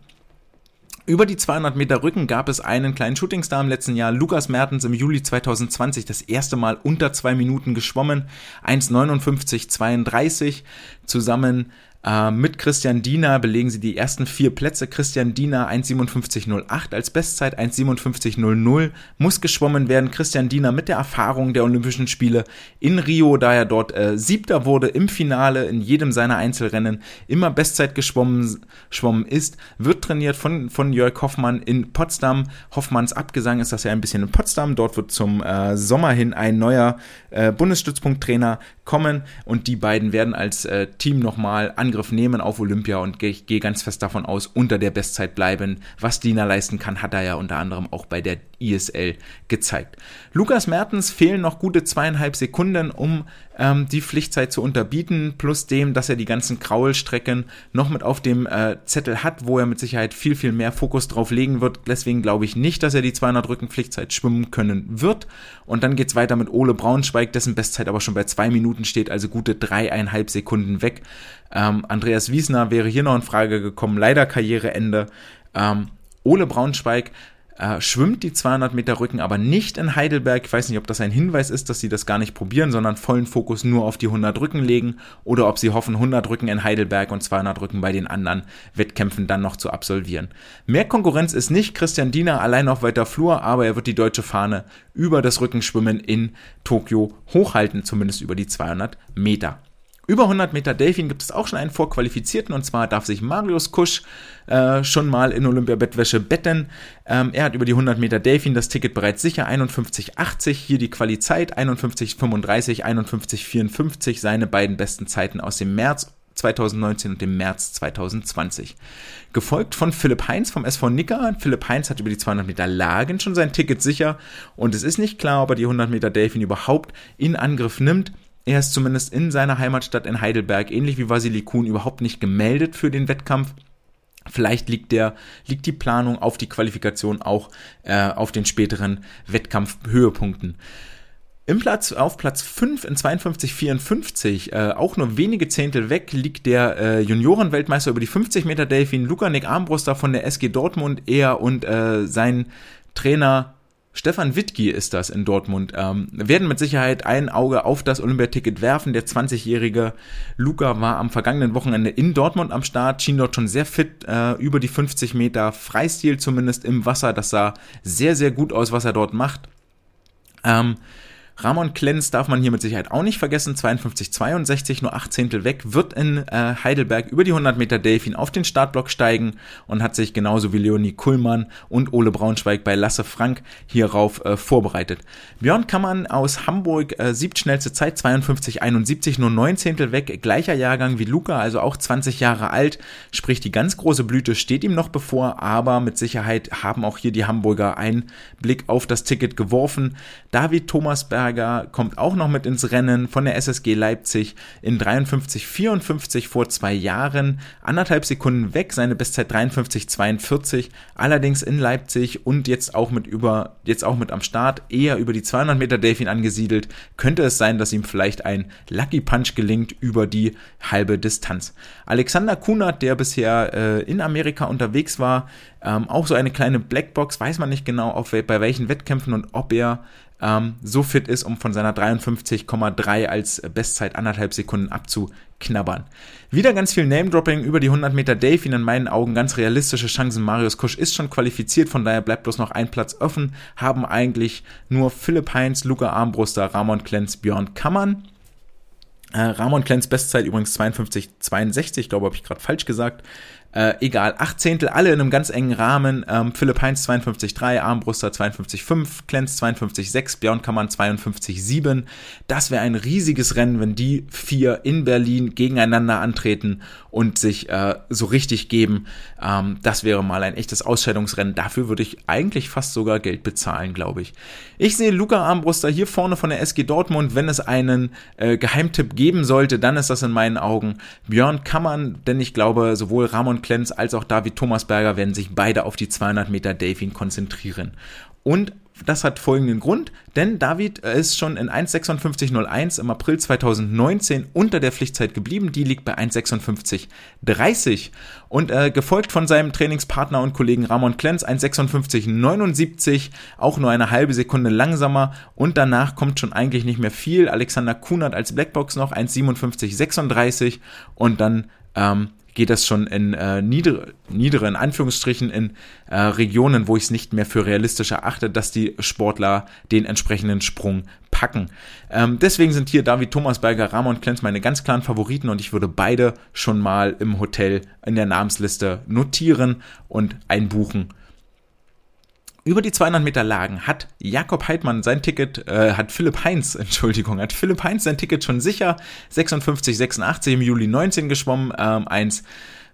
Über die 200 Meter Rücken gab es einen kleinen Shootingstar im letzten Jahr, Lukas Mertens im Juli 2020, das erste Mal unter zwei Minuten geschwommen, 1,59,32, zusammen äh, mit Christian Diener belegen sie die ersten vier Plätze. Christian Diener 1,57,08 als Bestzeit, 1,57,00 muss geschwommen werden. Christian Diener mit der Erfahrung der Olympischen Spiele in Rio, da er dort äh, Siebter wurde im Finale in jedem seiner Einzelrennen, immer Bestzeit geschwommen, geschwommen ist, wird trainiert von, von Jörg Hoffmann in Potsdam. Hoffmanns Abgesang ist das ja ein bisschen in Potsdam. Dort wird zum äh, Sommer hin ein neuer äh, Bundesstützpunkttrainer kommen und die beiden werden als äh, Team nochmal angegriffen Angriff nehmen auf Olympia und ich gehe ganz fest davon aus, unter der Bestzeit bleiben. Was Dina leisten kann, hat er ja unter anderem auch bei der ISL gezeigt. Lukas Mertens fehlen noch gute zweieinhalb Sekunden, um ähm, die Pflichtzeit zu unterbieten, plus dem, dass er die ganzen Kraulstrecken noch mit auf dem äh, Zettel hat, wo er mit Sicherheit viel, viel mehr Fokus drauf legen wird. Deswegen glaube ich nicht, dass er die 200 Rücken Pflichtzeit schwimmen können wird. Und dann geht's weiter mit Ole Braunschweig, dessen Bestzeit aber schon bei zwei Minuten steht, also gute dreieinhalb Sekunden weg. Ähm, Andreas Wiesner wäre hier noch in Frage gekommen, leider Karriereende. Ähm, Ole Braunschweig äh, schwimmt die 200 Meter Rücken aber nicht in Heidelberg. Ich weiß nicht, ob das ein Hinweis ist, dass sie das gar nicht probieren, sondern vollen Fokus nur auf die 100 Rücken legen oder ob sie hoffen, 100 Rücken in Heidelberg und 200 Rücken bei den anderen Wettkämpfen dann noch zu absolvieren. Mehr Konkurrenz ist nicht Christian Diener allein auf weiter Flur, aber er wird die deutsche Fahne über das Rückenschwimmen in Tokio hochhalten, zumindest über die 200 Meter. Über 100 Meter Delfin gibt es auch schon einen Vorqualifizierten und zwar darf sich Marius Kusch äh, schon mal in Olympia-Bettwäsche betten. Ähm, er hat über die 100 Meter Delfin das Ticket bereits sicher, 51,80, hier die Quali-Zeit, 51,35, 51,54, seine beiden besten Zeiten aus dem März 2019 und dem März 2020. Gefolgt von Philipp Heinz vom SV Nicker. Philipp Heinz hat über die 200 Meter Lagen schon sein Ticket sicher und es ist nicht klar, ob er die 100 Meter Delfin überhaupt in Angriff nimmt. Er ist zumindest in seiner Heimatstadt in Heidelberg, ähnlich wie Vasili Kuhn, überhaupt nicht gemeldet für den Wettkampf. Vielleicht liegt der, liegt die Planung auf die Qualifikation auch äh, auf den späteren Wettkampfhöhepunkten. Im Platz, auf Platz 5 in 52,54, äh, auch nur wenige Zehntel weg, liegt der äh, Juniorenweltmeister über die 50 Meter Delfin, Luca Nick Armbruster von der SG Dortmund. Er und äh, sein Trainer Stefan Wittgi ist das in Dortmund. Ähm, werden mit Sicherheit ein Auge auf das Olympiaticket werfen. Der 20-jährige Luca war am vergangenen Wochenende in Dortmund am Start, schien dort schon sehr fit, äh, über die 50 Meter Freistil zumindest im Wasser. Das sah sehr, sehr gut aus, was er dort macht. Ähm, Ramon Klenz darf man hier mit Sicherheit auch nicht vergessen, 52,62, nur 8 Zehntel weg, wird in äh, Heidelberg über die 100 Meter Delfin auf den Startblock steigen und hat sich genauso wie Leonie Kuhlmann und Ole Braunschweig bei Lasse Frank hierauf äh, vorbereitet. Björn Kammann aus Hamburg, äh, siebtschnellste Zeit, 52,71, nur 9 Zehntel weg, gleicher Jahrgang wie Luca, also auch 20 Jahre alt, sprich die ganz große Blüte steht ihm noch bevor, aber mit Sicherheit haben auch hier die Hamburger einen Blick auf das Ticket geworfen. David Thomasberg Schlager kommt auch noch mit ins Rennen von der SSG Leipzig in 53,54 vor zwei Jahren. Anderthalb Sekunden weg, seine Bestzeit 53,42. Allerdings in Leipzig und jetzt auch mit über, jetzt auch mit am Start, eher über die 200 Meter Delfin angesiedelt. Könnte es sein, dass ihm vielleicht ein Lucky Punch gelingt über die halbe Distanz. Alexander Kunert, der bisher äh, in Amerika unterwegs war, ähm, auch so eine kleine Blackbox, weiß man nicht genau, auf, bei welchen Wettkämpfen und ob er ähm, so fit ist, um von seiner 53,3 als Bestzeit anderthalb Sekunden abzuknabbern. Wieder ganz viel Name-Dropping über die 100 Meter Delfin, in meinen Augen ganz realistische Chancen. Marius Kusch ist schon qualifiziert, von daher bleibt bloß noch ein Platz offen. Haben eigentlich nur Philipp Heinz, Luca Armbruster, Ramon Klenz, Björn Kammern. Äh, Ramon Klenz Bestzeit übrigens 52,62, glaube habe ich gerade falsch gesagt. Äh, egal, acht Zehntel, alle in einem ganz engen Rahmen. Ähm, Philipp Heinz 52,3, Armbruster 52,5, Klenz 52,6, Björn Kammann 52,7. Das wäre ein riesiges Rennen, wenn die vier in Berlin gegeneinander antreten und sich äh, so richtig geben. Ähm, das wäre mal ein echtes Ausscheidungsrennen. Dafür würde ich eigentlich fast sogar Geld bezahlen, glaube ich. Ich sehe Luca Armbruster hier vorne von der SG Dortmund. Wenn es einen äh, Geheimtipp geben sollte, dann ist das in meinen Augen Björn Kammann, denn ich glaube, sowohl Ramon Klenz als auch David Thomasberger werden sich beide auf die 200 Meter Delfin konzentrieren. Und das hat folgenden Grund, denn David ist schon in 1,56,01 im April 2019 unter der Pflichtzeit geblieben. Die liegt bei 1,56,30 und äh, gefolgt von seinem Trainingspartner und Kollegen Ramon Klenz 1,56,79, auch nur eine halbe Sekunde langsamer und danach kommt schon eigentlich nicht mehr viel. Alexander Kunert als Blackbox noch 1,57,36 und dann ähm, geht das schon in äh, niedere, niedere, in Anführungsstrichen, in äh, Regionen, wo ich es nicht mehr für realistisch erachte, dass die Sportler den entsprechenden Sprung packen. Ähm, deswegen sind hier David Thomasberger, Ramon Klenz meine ganz klaren Favoriten und ich würde beide schon mal im Hotel in der Namensliste notieren und einbuchen über die 200 Meter Lagen hat Jakob Heidmann sein Ticket, äh, hat Philipp Heinz, Entschuldigung, hat Philipp Heinz sein Ticket schon sicher, 56, 86 im Juli 19 geschwommen, ähm, eins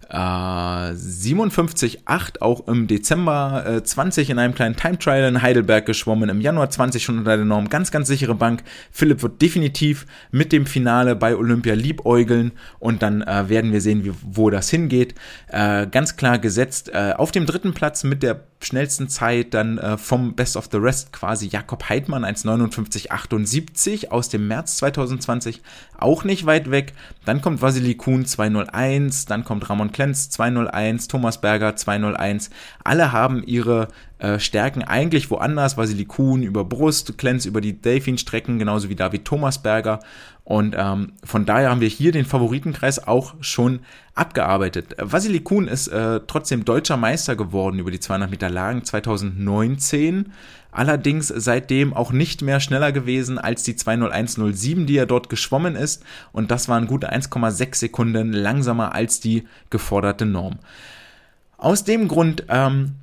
äh, 57,8 auch im Dezember äh, 20 in einem kleinen Time Trial in Heidelberg geschwommen, im Januar 20 schon unter der Norm, ganz, ganz sichere Bank. Philipp wird definitiv mit dem Finale bei Olympia liebäugeln und dann äh, werden wir sehen, wie, wo das hingeht. Äh, ganz klar gesetzt äh, auf dem dritten Platz mit der schnellsten Zeit dann äh, vom Best of the Rest quasi Jakob Heidmann 1,59,78 aus dem März 2020, auch nicht weit weg. Dann kommt Vasily Kuhn 2,01, dann kommt Ramon Klenz 2,01, Thomas Berger 2,01. Alle haben ihre äh, Stärken eigentlich woanders. Vasily Kuhn über Brust, Klenz über die Delfin-Strecken, genauso wie David Thomasberger. Und ähm, von daher haben wir hier den Favoritenkreis auch schon abgearbeitet. Vasily Kuhn ist äh, trotzdem deutscher Meister geworden über die 200 Meter Lagen 2019. Allerdings seitdem auch nicht mehr schneller gewesen als die 20107, die er dort geschwommen ist. Und das waren gute 1,6 Sekunden langsamer als die geforderte Norm. Aus dem Grund ähm,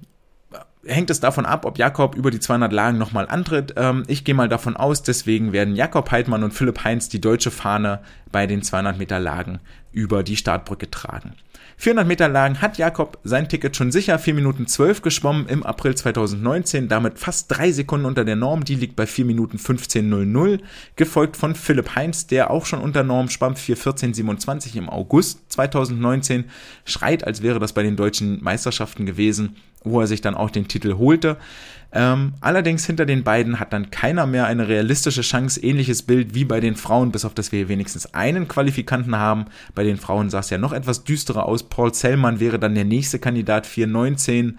hängt es davon ab, ob Jakob über die 200 Lagen nochmal antritt. Ähm, ich gehe mal davon aus, deswegen werden Jakob Heidmann und Philipp Heinz die deutsche Fahne bei den 200 Meter Lagen über die Startbrücke tragen. 400 Meter Lagen hat Jakob sein Ticket schon sicher 4 Minuten 12 geschwommen im April 2019, damit fast drei Sekunden unter der Norm, die liegt bei 4 Minuten 15.00, gefolgt von Philipp Heinz, der auch schon unter Norm schwamm 4.14.27 im August 2019, schreit, als wäre das bei den deutschen Meisterschaften gewesen, wo er sich dann auch den Titel holte. Ähm, allerdings hinter den beiden hat dann keiner mehr eine realistische Chance, ähnliches Bild wie bei den Frauen, bis auf dass wir wenigstens einen Qualifikanten haben. Bei den Frauen sah es ja noch etwas düsterer aus. Paul Zellmann wäre dann der nächste Kandidat, 4,19.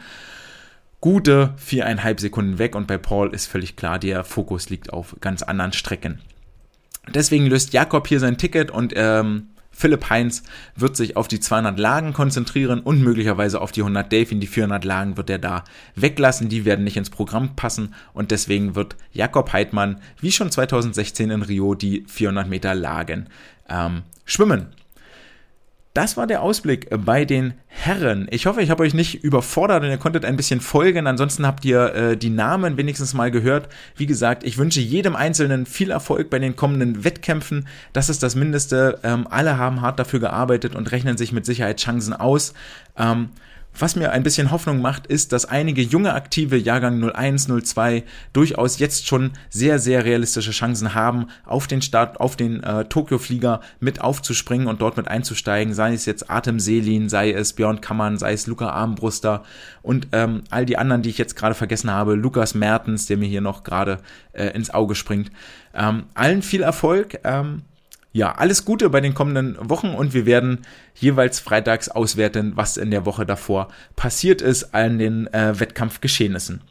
Gute viereinhalb Sekunden weg und bei Paul ist völlig klar, der Fokus liegt auf ganz anderen Strecken. Deswegen löst Jakob hier sein Ticket und ähm, Philipp Heinz wird sich auf die 200 Lagen konzentrieren und möglicherweise auf die 100 Delfin. Die 400 Lagen wird er da weglassen. Die werden nicht ins Programm passen und deswegen wird Jakob Heidmann wie schon 2016 in Rio die 400 Meter Lagen ähm, schwimmen. Das war der Ausblick bei den Herren. Ich hoffe, ich habe euch nicht überfordert und ihr konntet ein bisschen folgen. Ansonsten habt ihr äh, die Namen wenigstens mal gehört. Wie gesagt, ich wünsche jedem Einzelnen viel Erfolg bei den kommenden Wettkämpfen. Das ist das Mindeste. Ähm, alle haben hart dafür gearbeitet und rechnen sich mit Sicherheit Chancen aus. Ähm, was mir ein bisschen Hoffnung macht, ist, dass einige junge Aktive Jahrgang 01, 02 durchaus jetzt schon sehr, sehr realistische Chancen haben, auf den Start, auf den äh, Tokio-Flieger mit aufzuspringen und dort mit einzusteigen. Sei es jetzt Atem Selin, sei es Björn Kammern, sei es Luca Armbruster und ähm, all die anderen, die ich jetzt gerade vergessen habe, Lukas Mertens, der mir hier noch gerade äh, ins Auge springt. Ähm, allen viel Erfolg. Ähm, ja, alles Gute bei den kommenden Wochen und wir werden jeweils freitags auswerten, was in der Woche davor passiert ist an den äh, Wettkampfgeschehnissen.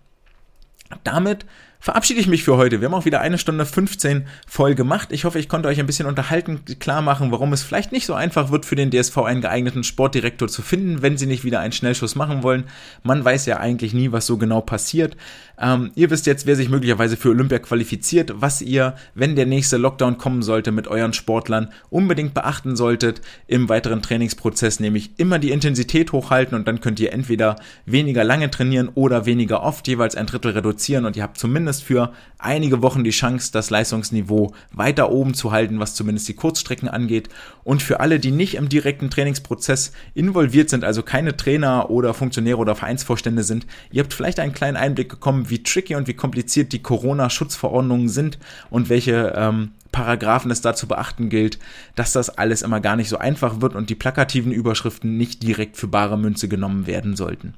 Damit verabschiede ich mich für heute. Wir haben auch wieder eine Stunde 15 voll gemacht. Ich hoffe, ich konnte euch ein bisschen unterhalten, klar machen, warum es vielleicht nicht so einfach wird, für den DSV einen geeigneten Sportdirektor zu finden, wenn sie nicht wieder einen Schnellschuss machen wollen. Man weiß ja eigentlich nie, was so genau passiert. Ähm, ihr wisst jetzt, wer sich möglicherweise für Olympia qualifiziert, was ihr, wenn der nächste Lockdown kommen sollte, mit euren Sportlern unbedingt beachten solltet im weiteren Trainingsprozess, nämlich immer die Intensität hochhalten und dann könnt ihr entweder weniger lange trainieren oder weniger oft, jeweils ein Drittel reduzieren und ihr habt zumindest für einige Wochen die Chance, das Leistungsniveau weiter oben zu halten, was zumindest die Kurzstrecken angeht. Und für alle, die nicht im direkten Trainingsprozess involviert sind, also keine Trainer oder Funktionäre oder Vereinsvorstände sind, ihr habt vielleicht einen kleinen Einblick bekommen, wie tricky und wie kompliziert die Corona-Schutzverordnungen sind und welche ähm, Paragraphen es da zu beachten gilt, dass das alles immer gar nicht so einfach wird und die plakativen Überschriften nicht direkt für bare Münze genommen werden sollten.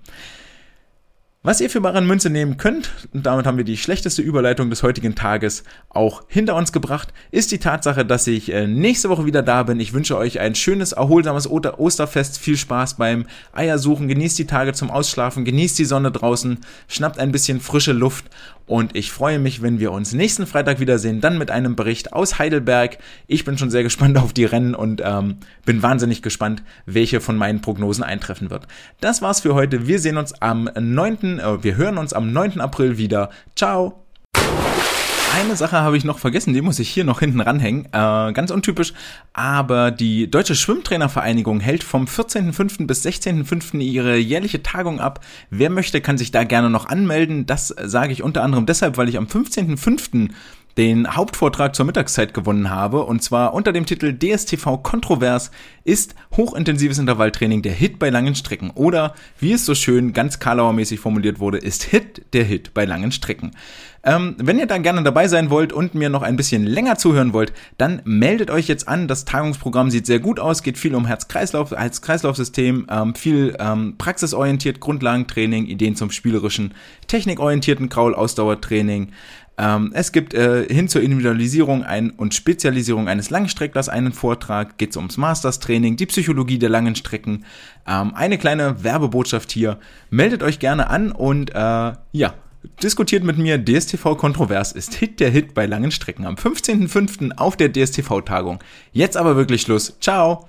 Was ihr für bare Münze nehmen könnt, und damit haben wir die schlechteste Überleitung des heutigen Tages auch hinter uns gebracht, ist die Tatsache, dass ich äh, nächste Woche wieder da bin. Ich wünsche euch ein schönes, erholsames Osterfest, viel Spaß beim Eiersuchen, genießt die Tage zum Ausschlafen, genießt die Sonne draußen, schnappt ein bisschen frische Luft und ich freue mich, wenn wir uns nächsten Freitag wiedersehen, dann mit einem Bericht aus Heidelberg. Ich bin schon sehr gespannt auf die Rennen und ähm, bin wahnsinnig gespannt, welche von meinen Prognosen eintreffen wird. Das war's für heute. Wir sehen uns am 9., äh, wir hören uns am 9. April wieder. Ciao! Eine Sache habe ich noch vergessen, die muss ich hier noch hinten ranhängen. Äh, ganz untypisch, aber die Deutsche Schwimmtrainervereinigung hält vom 14.05. bis 16.05. ihre jährliche Tagung ab. Wer möchte, kann sich da gerne noch anmelden. Das sage ich unter anderem deshalb, weil ich am 15.05 den Hauptvortrag zur Mittagszeit gewonnen habe. Und zwar unter dem Titel DSTV Kontrovers ist hochintensives Intervalltraining der Hit bei langen Strecken. Oder wie es so schön ganz Karlauer-mäßig formuliert wurde, ist Hit der Hit bei langen Strecken. Ähm, wenn ihr da gerne dabei sein wollt und mir noch ein bisschen länger zuhören wollt, dann meldet euch jetzt an. Das Tagungsprogramm sieht sehr gut aus, geht viel um Herz-Kreislauf, Herz-Kreislauf-System, ähm, viel ähm, praxisorientiert, Grundlagentraining, Ideen zum spielerischen, technikorientierten Kraul-Ausdauertraining, ähm, es gibt äh, hin zur Individualisierung ein, und Spezialisierung eines Langstrecklers einen Vortrag, geht es ums Masters-Training, die Psychologie der langen Strecken. Ähm, eine kleine Werbebotschaft hier. Meldet euch gerne an und äh, ja, diskutiert mit mir. DSTV Kontrovers ist Hit der Hit bei langen Strecken am 15.05. auf der DSTV-Tagung. Jetzt aber wirklich Schluss. Ciao!